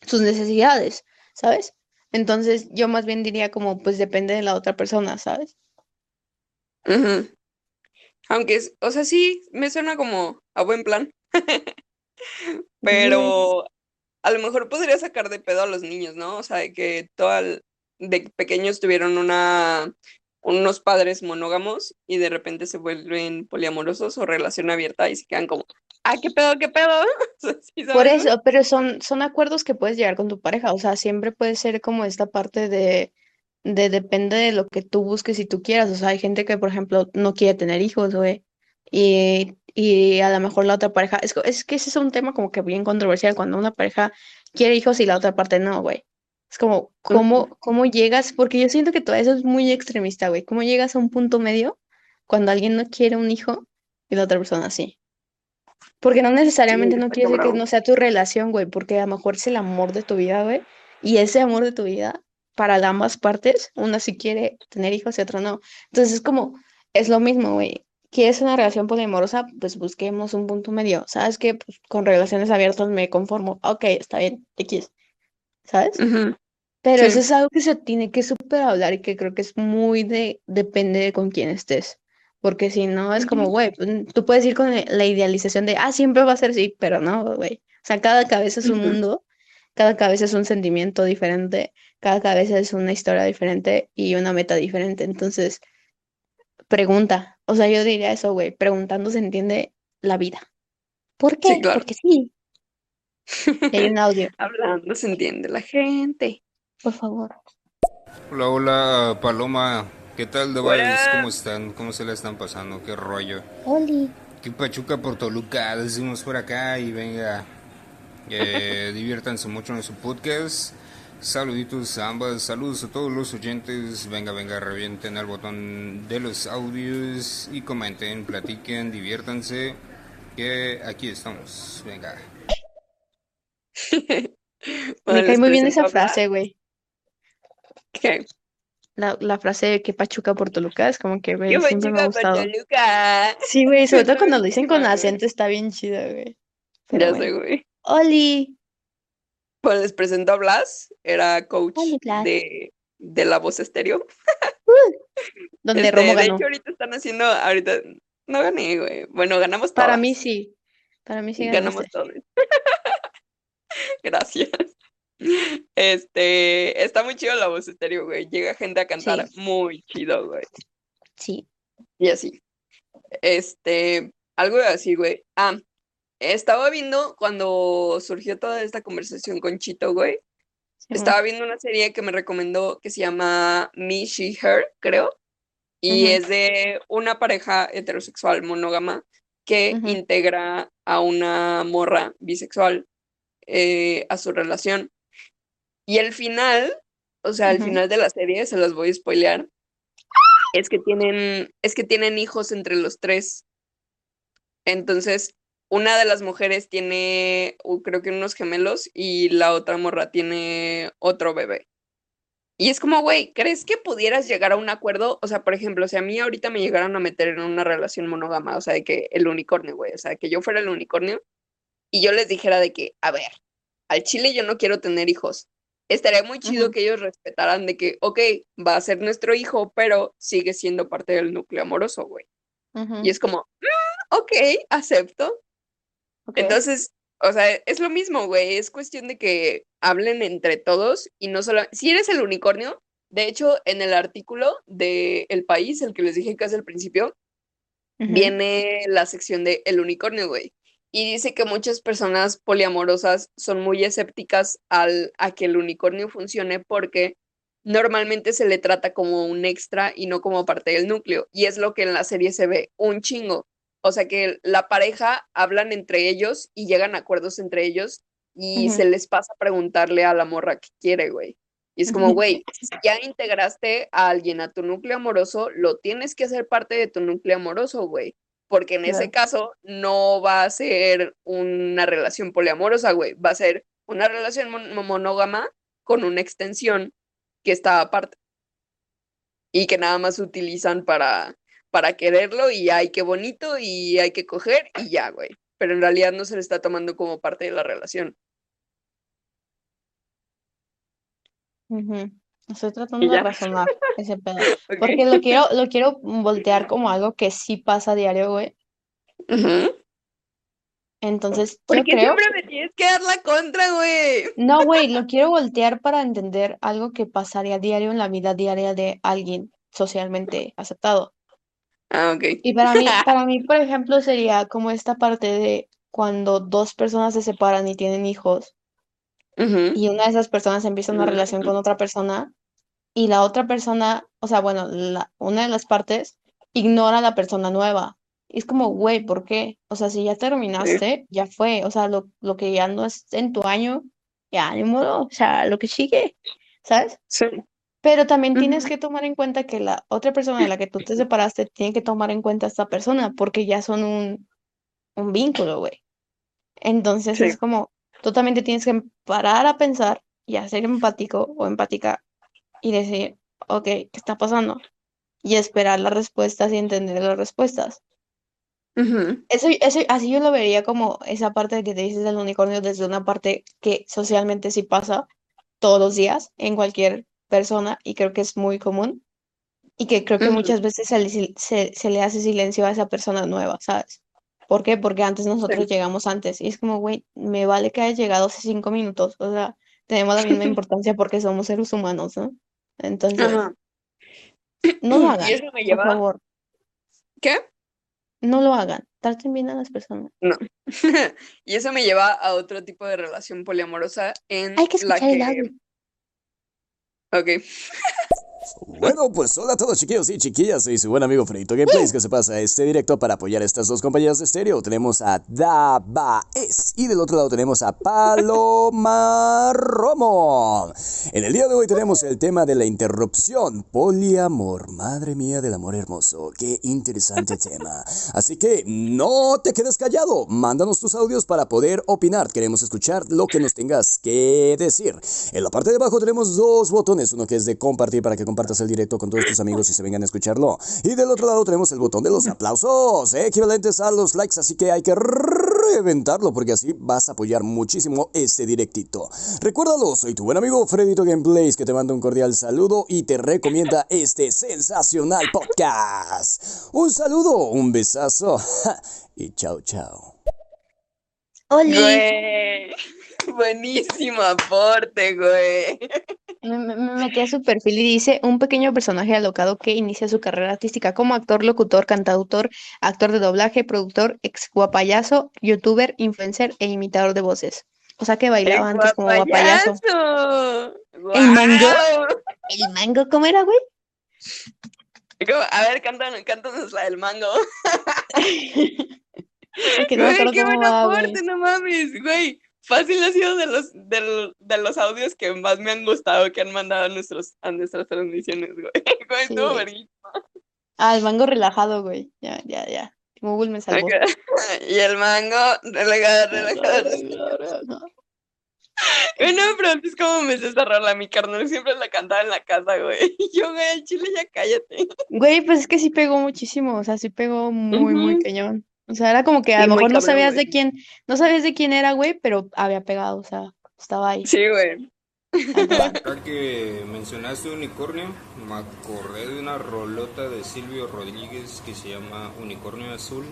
sus necesidades, ¿sabes? Entonces, yo más bien diría como, pues depende de la otra persona, ¿sabes? Ujú. Aunque, es- o sea, sí, me suena como a buen plan. Pero a lo mejor podría sacar de pedo a los niños, ¿no? O sea, de que toda el- de pequeños tuvieron una, unos padres monógamos y de repente se vuelven poliamorosos o relación abierta y se quedan como, ah, qué pedo, qué pedo. Sí, Por eso, pero son, son acuerdos que puedes llegar con tu pareja, o sea, siempre puede ser como esta parte de, de depende de lo que tú busques y tú quieras, o sea, hay gente que, por ejemplo, no quiere tener hijos, güey, y, y a lo mejor la otra pareja, es, es que ese es un tema como que bien controversial, cuando una pareja quiere hijos y la otra parte no, güey, es como, ¿cómo, cómo llegas? Porque yo siento que todo eso es muy extremista, güey, ¿cómo llegas a un punto medio cuando alguien no quiere un hijo y la otra persona sí? Porque no necesariamente no está quiere decir que no sea tu relación, güey, porque a lo mejor es el amor de tu vida, güey. Y ese amor de tu vida, para ambas partes, una sí quiere tener hijos y otra no. Entonces es como, es lo mismo, güey. ¿Quieres una relación poliamorosa? Pues busquemos un punto medio. ¿Sabes qué? Pues con relaciones abiertas me conformo. Ok, está bien, X. ¿Sabes? Ujú. Pero Sí. eso es algo que se tiene que súper hablar y que creo que es muy de, depende de con quién estés. Porque si no, es como, güey, pues, tú puedes ir con la idealización de, ah, siempre va a ser así, pero no, güey. O sea, cada cabeza es un Ujú. mundo, cada cabeza es un sentimiento diferente, cada cabeza es una historia diferente y una meta diferente. Entonces, pregunta. O sea, yo diría eso, güey, preguntando se entiende la vida. ¿Por qué? Sí, claro. Porque sí. Hay un audio, Hablando se entiende la gente. por favor. Hola, hola, Paloma. ¿Qué tal de. Valles? ¿Cómo están? ¿Cómo se la están pasando? ¿Qué rollo? Oli. ¿Qué Pachuca por Toluca? Decimos por acá y venga. eh, diviértanse mucho en su podcast. Saluditos a ambas, saludos a todos los oyentes. Venga, venga, revienten al botón de los audios y comenten, platiquen, diviértanse. Que aquí estamos. Venga. Me cae muy bien esa frase, güey. ¿Qué? La, la frase de que Pachuca por Toluca es como que, güey, Yo siempre me ha Pachuca por gustado. Toluca. Sí, güey, sobre todo cuando lo dicen con acento está bien chido, güey. Pero Ya bueno. sé, güey. Oli. Pues les presento a Blas, era coach Hola, de, de la voz estéreo. Donde Este, Romo de ganó. hecho, ahorita están haciendo, ahorita, no gané, güey. Bueno, ganamos Para todas. mí sí. Para mí sí Ganamos todos. Gracias. Este, está muy chido la voz estéreo, güey. Llega gente a cantar Sí. muy chido, güey. Sí. Y así. Este, algo así, güey. Ah, estaba viendo cuando surgió toda esta conversación con Chito, güey. Estaba viendo una serie que me recomendó que se llama Me, She, Her, creo. Y es de una pareja heterosexual monógama que integra a una morra bisexual eh, a su relación. Y el final, o sea, al Ujú. final de la serie, se las voy a spoilear, es que tienen, es que tienen hijos entre los tres. Entonces, una de las mujeres tiene, creo que unos gemelos y la otra morra tiene otro bebé. Y es como, güey, ¿crees que pudieras llegar a un acuerdo? O sea, por ejemplo, si a mí ahorita me llegaran a meter en una relación monógama, o sea, de que el unicornio, güey, o sea, que yo fuera el unicornio y yo les dijera de que, a ver, al chile yo no quiero tener hijos. Estaría muy chido que ellos respetaran de que, ok, va a ser nuestro hijo, pero sigue siendo parte del núcleo amoroso, güey. Y es como, "Mm, ok, acepto. Entonces, o sea, es lo mismo, güey. Es cuestión de que hablen entre todos y no solo. Si eres el unicornio, de hecho, en el artículo de El País, el que les dije casi al principio, viene la sección de El unicornio, güey. Y dice que muchas personas poliamorosas son muy escépticas al, a que el unicornio funcione porque normalmente se le trata como un extra y no como parte del núcleo. Y es lo que en la serie se ve un chingo. O sea que la pareja hablan entre ellos y llegan a acuerdos entre ellos y se les pasa a preguntarle a la morra que quiere, güey. Y es como, güey, si ya integraste a alguien a tu núcleo amoroso, lo tienes que hacer parte de tu núcleo amoroso, güey. Porque en ese caso no va a ser una relación poliamorosa, güey. Va a ser una relación mon- monógama con una extensión que está aparte. Y que nada más utilizan para, para quererlo y ay, qué bonito y hay que coger y ya, güey. Pero en realidad no se le está tomando como parte de la relación. Estoy tratando de razonar ese pedo. Porque lo quiero, lo quiero voltear como algo que sí pasa a diario, güey. Entonces, yo ¿Por qué creo. siempre me tienes que dar la contra, güey? No, güey, lo quiero voltear para entender algo que pasaría a diario en la vida diaria de alguien socialmente aceptado. Ah, ok. Y para mí, para mí, por ejemplo, sería como esta parte de cuando dos personas se separan y tienen hijos y una de esas personas empieza una relación con otra persona y la otra persona, o sea, bueno, la, una de las partes ignora a la persona nueva. Y es como, güey, ¿por qué? O sea, si ya terminaste, ya fue. O sea, lo, lo que ya no es en tu año, ya, ni modo. O sea, lo que sigue, ¿sabes? Sí. Pero también tienes que tomar en cuenta que la otra persona de la que tú te separaste tiene que tomar en cuenta a esta persona porque ya son un, un vínculo, güey. Entonces Sí. es como, tú también te tienes que parar a pensar y a ser empático o empática y decir, ok, ¿qué está pasando? Y esperar las respuestas y entender las respuestas. Eso, eso, así yo lo vería como esa parte de que te dices del unicornio desde una parte que socialmente sí pasa todos los días en cualquier persona y creo que es muy común y que creo que muchas veces se le, sil- se, se le hace silencio a esa persona nueva, ¿sabes? ¿Por qué? Porque antes nosotros Sí. llegamos antes y es como, güey, me vale que hayas llegado hace cinco minutos, o sea, tenemos la misma importancia porque somos seres humanos, ¿no? Entonces, Ajá. no lo hagan, me por favor, ¿Qué? no lo hagan, traten bien a las personas. No. Y eso me lleva a otro tipo de relación poliamorosa en Hay que la el que. Bueno, pues hola a todos chiquillos y chiquillas, soy su buen amigo Fredito Gameplays que se pasa este directo para apoyar a estas dos compañías de estéreo. Tenemos a Dabaes y del otro lado tenemos a Paloma Romo. En el día de hoy tenemos el tema de la interrupción, poliamor. Madre mía del amor hermoso, qué interesante tema. Así que no te quedes callado, mándanos tus audios para poder opinar. Queremos escuchar lo que nos tengas que decir. En la parte de abajo tenemos dos botones, uno que es de compartir para que compartas el directo con todos tus amigos y se vengan a escucharlo. Y del otro lado tenemos el botón de los aplausos, equivalentes a los likes, así que hay que reventarlo porque así vas a apoyar muchísimo este directito. Recuérdalo, soy tu buen amigo Fredito Gameplays que te manda un cordial saludo y te recomienda este sensacional podcast. Un saludo, un besazo y chao chao. Oli. Buenísimo aporte, güey. Me, me- me metí a su perfil y dice un pequeño personaje alocado que inicia su carrera artística como actor, locutor, cantautor, actor de doblaje, productor, ex guapayazo, youtuber, influencer e imitador de voces. O sea que bailaba antes como guapayazo. guapayazo. ¿El mango? ¿El mango cómo era, güey? A ver, cántanos, cántanos la del mango. No Güey, qué cómo buen va, güey. no mames, güey. Fácil ha sido de los, del- de los audios que más me han gustado que han mandado a, nuestros, a nuestras transmisiones, güey. Güey, Sí. Ah, el mango relajado, güey. Ya, ya, ya. Google me salvó. Y el mango, relajado, relajado. Güey, no me preguntes cómo me sé esa rola, mi carnal siempre la cantaba en la casa, güey. Yo, güey, al chile ya cállate. Güey, pues es que sí pegó muchísimo, o sea, sí pegó muy, muy cañón. O sea, era como que a lo mejor no cabrón, sabías güey. de quién, no sabías de quién era, güey, pero había pegado, o sea, estaba ahí. Sí, güey. Ahora que mencionaste unicornio, me acordé de una rolota de Silvio Rodríguez que se llama Unicornio Azul.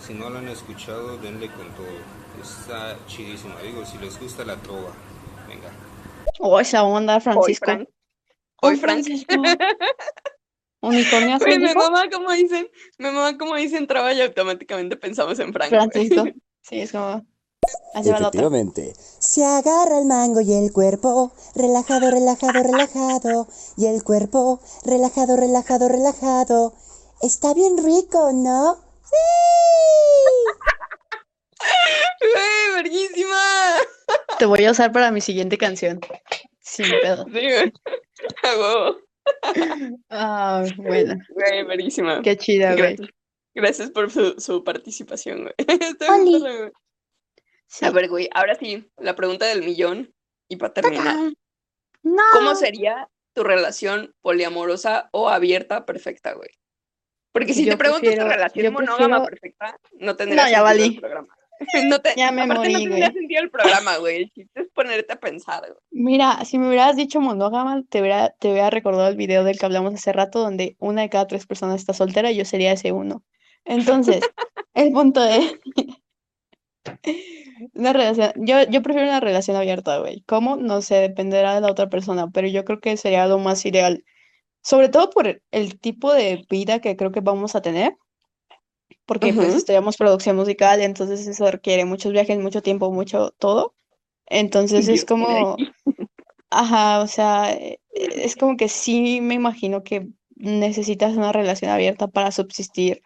Si no la han escuchado, denle con todo. Está chidísima. Digo, si les gusta la trova, venga. Oh, esa onda, Hoy, Francisco. Hoy, Oh, Frank. Francisco. Unicornio Güey, me mama como dicen, me mama como dicen traba y automáticamente pensamos en Frank. güey. Francisco. Sí, es como. Otra. Efectivamente. Se agarra el mango y el cuerpo, relajado, relajado, relajado. Y el cuerpo, relajado, relajado, relajado. Está bien rico, ¿no? Güey, verguísima. Te voy a usar para mi siguiente canción. Sin pedo. Sí. A huevo. Ah, bueno. Güey, verguísima. Qué chida, güey. Gracias. Gracias por su, su participación, güey. Sí. A ver, güey, ahora sí, la pregunta del millón. Y para terminar, No. ¿cómo sería tu relación poliamorosa o abierta perfecta, güey? Porque si Yo te pregunto tu relación monógama prefiero- perfecta, no tendría No, ya valí. programa. No te, Ya me aparte morí, no güey. sentido el programa, güey. El chiste es ponerte a pensar, güey. Mira, si me hubieras dicho monógama, te hubiera, te hubiera recordado el video del que hablamos hace rato, donde una de cada tres personas está soltera y yo sería ese uno. Entonces, el punto es una relación. Yo, yo prefiero una relación abierta, güey. ¿Cómo? No sé, dependerá de la otra persona, pero yo creo que sería lo más ideal. Sobre todo por el tipo de vida que creo que vamos a tener. Porque pues Ujú. estudiamos producción musical, entonces eso requiere muchos viajes, mucho tiempo, mucho todo. Entonces es como, ajá, o sea, eh, es como que sí me imagino que necesitas una relación abierta para subsistir.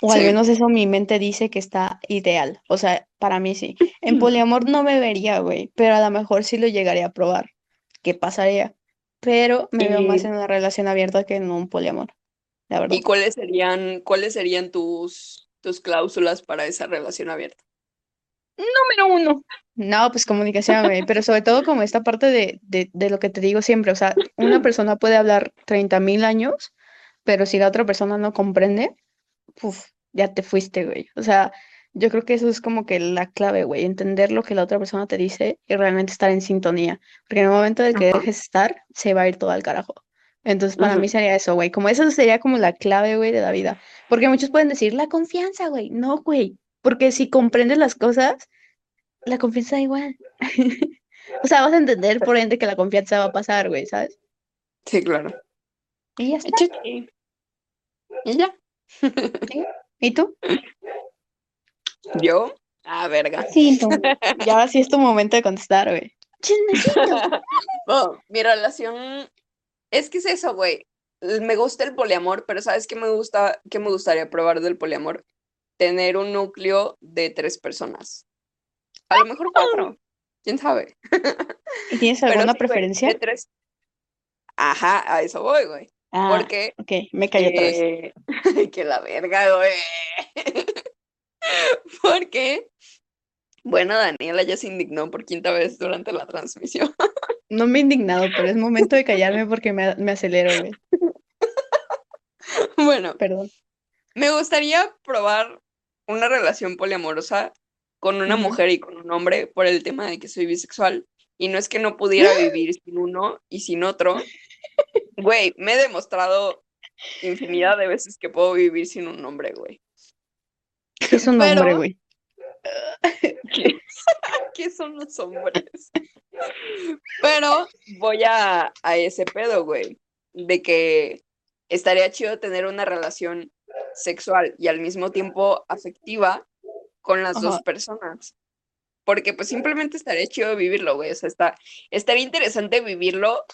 O al menos eso mi mente dice que está ideal. O sea, para mí sí. En poliamor no me vería, güey, pero a lo mejor sí lo llegaría a probar. ¿Qué pasaría? Pero me veo más en una relación abierta que en un poliamor, la verdad. ¿Y cuáles serían, cuáles serían tus, tus cláusulas para esa relación abierta? Número uno. No, pues comunicación, güey, pero sobre todo como esta parte de, de, de lo que te digo siempre, o sea, una persona puede hablar 30 mil años, pero si la otra persona no comprende, puf, ya te fuiste, güey. O sea, yo creo que eso es como que la clave, güey, entender lo que la otra persona te dice y realmente estar en sintonía, porque en el momento en el que Ajá. dejes estar, se va a ir todo al carajo. Entonces, para mí sería eso, güey, como eso sería como la clave, güey, de la vida, porque muchos pueden decir la confianza, güey, no, güey, porque si comprendes las cosas, la confianza da igual. O sea, vas a entender por ende que la confianza va a pasar, güey, ¿sabes? Sí, claro. Y ya está. Y y ya. ¿Y tú? Yo, ah, verga. Sí, tú. Y ahora sí es tu momento de contestar, güey. Chismecito. Oh, mi relación es que es eso, güey. Me gusta el poliamor, pero ¿sabes qué me gusta, qué me gustaría probar del poliamor? Tener un núcleo de tres personas. A lo mejor cuatro. ¿Quién sabe? ¿Y tienes alguna sí, preferencia? de tres. Ajá, a eso voy, güey. Ah, Porque ok, me callo otra vez. Eh, que la verga, güey. Porque, bueno, Daniela ya se indignó por quinta vez durante la transmisión. No me he indignado, pero es momento de callarme porque me, me acelero, güey. Bueno, Perdón. me gustaría probar una relación poliamorosa con una mujer y con un hombre por el tema de que soy bisexual. Y no es que no pudiera vivir sin uno y sin otro. Güey, me he demostrado infinidad de veces que puedo vivir sin un hombre, güey. ¿Qué es un hombre, güey? ¿Qué, qué son los hombres? Pero voy a, a ese pedo, güey, de que estaría chido tener una relación sexual y al mismo tiempo afectiva con las dos personas. Porque pues simplemente estaría chido vivirlo, güey. O sea, está, estaría interesante vivirlo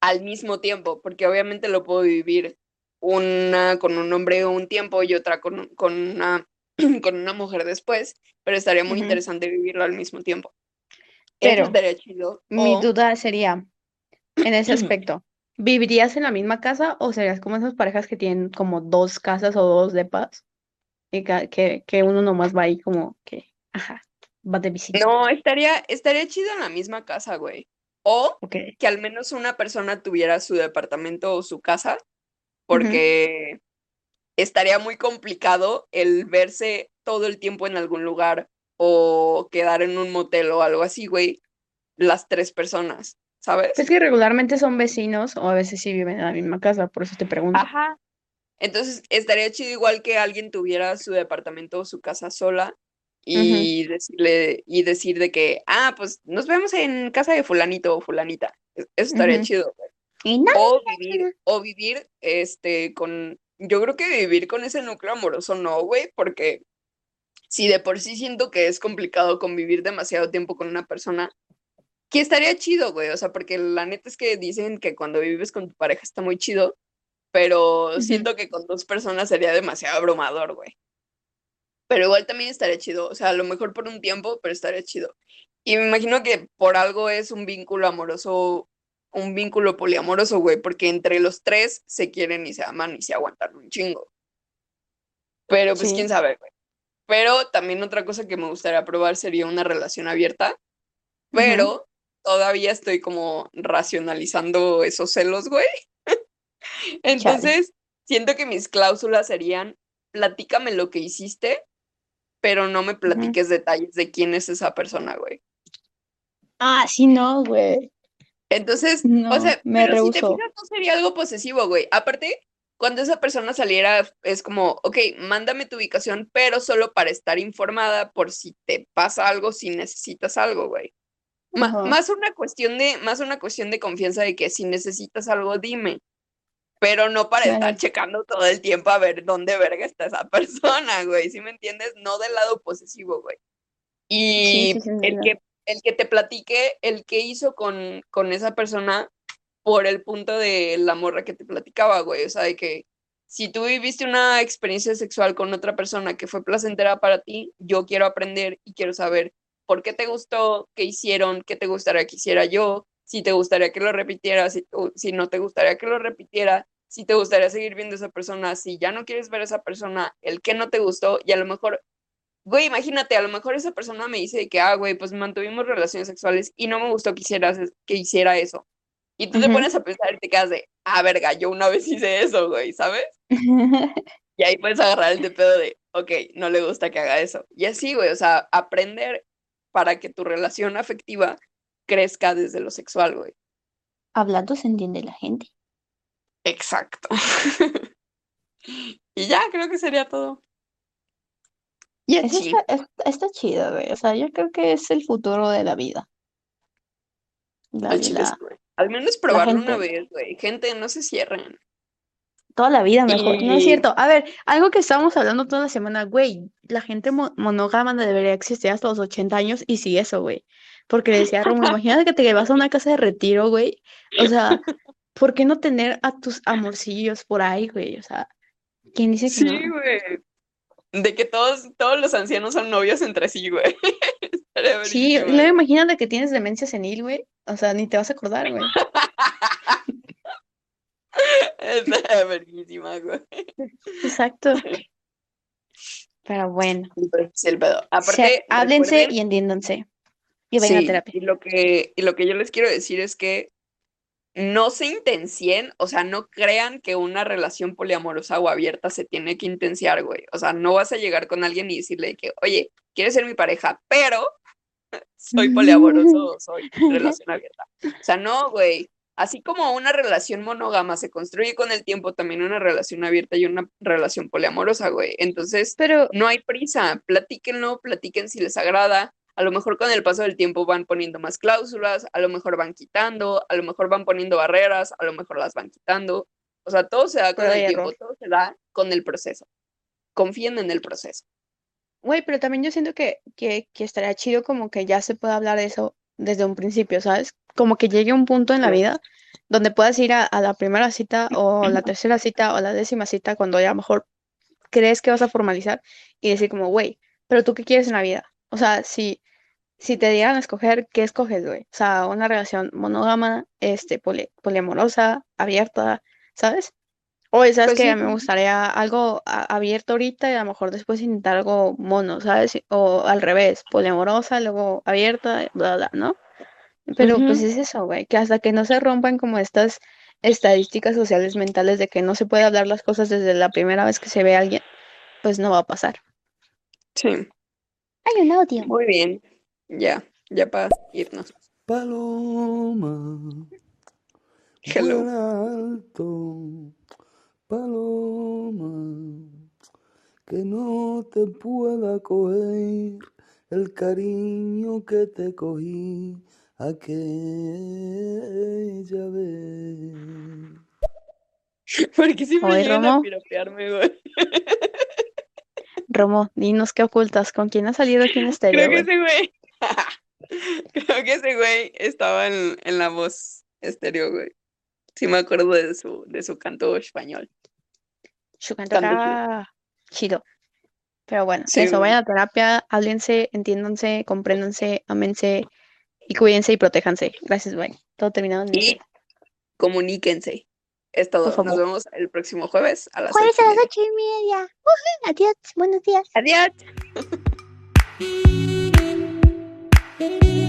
al mismo tiempo, porque obviamente lo puedo vivir una con un hombre un tiempo y otra con, con una con una mujer después, pero estaría muy interesante vivirlo al mismo tiempo. Eso Pero, estaría chido. Mi o- duda sería, en ese aspecto, ¿vivirías en la misma casa o serías como esas parejas que tienen como dos casas o dos depas? Y que, que uno nomás va ahí como que, ajá, va de visita. No, estaría, estaría chido en la misma casa, güey. O que al menos una persona tuviera su departamento o su casa, porque estaría muy complicado el verse todo el tiempo en algún lugar o quedar en un motel o algo así, güey, las tres personas, ¿sabes? Es que regularmente son vecinos o a veces sí viven en la misma casa, por eso te pregunto. Ajá. Entonces, estaría chido igual que alguien tuviera su departamento o su casa sola y decirle, y decir de que, ah, pues nos vemos en casa de fulanito o fulanita. Eso estaría chido. güey. Y no, O vivir, o vivir, este, con, yo creo que vivir con ese núcleo amoroso no, güey, porque si de por sí siento que es complicado convivir demasiado tiempo con una persona, que estaría chido, güey, o sea, porque la neta es que dicen que cuando vives con tu pareja está muy chido, pero siento que con dos personas sería demasiado abrumador, güey. Pero igual también estaría chido, o sea, a lo mejor por un tiempo, pero estaría chido. Y me imagino que por algo es un vínculo amoroso, un vínculo poliamoroso, güey, porque entre los tres se quieren y se aman y se aguantan un chingo. Pero pues Sí. quién sabe, güey. Pero también otra cosa que me gustaría probar sería una relación abierta, pero todavía estoy como racionalizando esos celos, güey. Entonces, siento que mis cláusulas serían, platícame lo que hiciste, pero no me platiques detalles de quién es esa persona, güey. Ah, sí, no, güey. Entonces, No, o sea, me pero si te fijas, no sería algo posesivo, güey. Aparte, cuando esa persona saliera, es como, ok, mándame tu ubicación, pero solo para estar informada por si te pasa algo, si necesitas algo, güey. Ma- Ajá. más una cuestión de, más una cuestión de confianza de que si necesitas algo, dime. Pero no para Claro. estar checando todo el tiempo a ver dónde verga está esa persona, güey. ¿Sí me entiendes? No del lado posesivo, güey. Y sí, sí, el entiendo. que, el que te platique, el que hizo con, con esa persona por el punto de la morra que te platicaba, güey. O sea, de que si tú viviste una experiencia sexual con otra persona que fue placentera para ti, yo quiero aprender y quiero saber por qué te gustó, qué hicieron, qué te gustaría que hiciera yo, si te gustaría que lo repitiera, si, si no te gustaría que lo repitiera, si te gustaría seguir viendo a esa persona, si ya no quieres ver a esa persona, el que no te gustó y a lo mejor Güey, imagínate, a lo mejor esa persona me dice que, ah, güey, pues mantuvimos relaciones sexuales y no me gustó que hicieras, que hiciera eso. Y tú te pones a pensar y te quedas de, ah, verga, yo una vez hice eso, güey, ¿sabes? Y ahí puedes agarrar el de pedo de, ok, no le gusta que haga eso. Y así, güey, o sea, aprender para que tu relación afectiva crezca desde lo sexual, güey. Hablando se entiende la gente. Exacto. y ya, creo que sería todo. Y Eso está, es- está chido, güey. O sea, yo creo que es el futuro de la vida. La Al la, güey. Menos probarlo una vez, güey. Gente, no se cierren. toda la vida mejor. No es cierto. A ver, algo que estábamos hablando toda la semana, güey. La gente mo- monógama debería existir hasta los 80 años y sí eso, güey. Porque le decía Romo, imagínate que te vas a una casa de retiro, güey. O sea, ¿por qué no tener a tus amorcillos por ahí, güey? O sea, ¿quién dice que sí, no? De que todos, todos los ancianos son novios entre sí, güey. Sí, luego imagínate que tienes demencia senil, güey. O sea, ni te vas a acordar, güey. Estaría verguísima, güey. Exacto. Pero bueno, se- Aparte, háblense recuerden, y entiéndanse. Y vayan a terapia. y lo que, y lo que yo les quiero decir es que no se intencien, o sea, no crean que una relación poliamorosa o abierta se tiene que intenciar, güey. O sea, no vas a llegar con alguien y decirle que, oye, quieres ser mi pareja, pero soy poliamoroso o soy relación abierta. O sea, no, güey. Así como una relación monógama se construye con el tiempo, también una relación abierta y una relación poliamorosa, güey. Entonces, Pero no hay prisa, platíquenlo, platiquen si les agrada. A lo mejor con el paso del tiempo van poniendo más cláusulas, a lo mejor van quitando, a lo mejor van poniendo barreras, a lo mejor las van quitando. O sea, todo se da con el tiempo, error. todo se da con el proceso. Confíen en el proceso. Güey, pero también yo siento que, que, que estaría chido como que ya se pueda hablar de eso desde un principio, ¿sabes? Como que llegue un punto en la vida donde puedas ir a, a la primera cita o la tercera cita o la décima cita cuando ya a lo mejor crees que vas a formalizar y decir como, güey, pero tú qué quieres en la vida? O sea, si, si te dieran a escoger, ¿qué escoges, güey? O sea, una relación monógama, este, poli- poliamorosa, abierta, ¿sabes? Oye, ¿sabes Pues sí, mí me gustaría algo abierto ahorita y a lo mejor después intentar algo mono, ¿sabes? O al revés, poliamorosa, luego abierta, bla, bla, ¿no? Pero pues es eso, güey, que hasta que no se rompan como estas estadísticas sociales mentales de que no se puede hablar las cosas desde la primera vez que se ve a alguien, pues no va a pasar. Sí, Hay un audio. muy bien. Ya, ya para irnos. Paloma, Hello. alto, paloma, que no te pueda coger el cariño que te cogí aquella vez. Porque siempre llegan a piropearme, güey. Romo, dinos qué ocultas, ¿con quién has salido aquí en estéreo, Creo que güey? ese güey. Creo que ese güey estaba en, en la voz estéreo, güey. Sí me acuerdo de su, de su canto español. Su canto Canto chido. Pero bueno, Sí, eso, güey. vayan a terapia, háblense, entiéndanse, compréndanse, ámense y cuídense y protéjanse. Gracias, bye. Todo terminado en Y comuníquense. Es todo. Nos vemos el próximo jueves a las Jueves ocho a y las media. ocho y media. Adiós, buenos días. Adiós.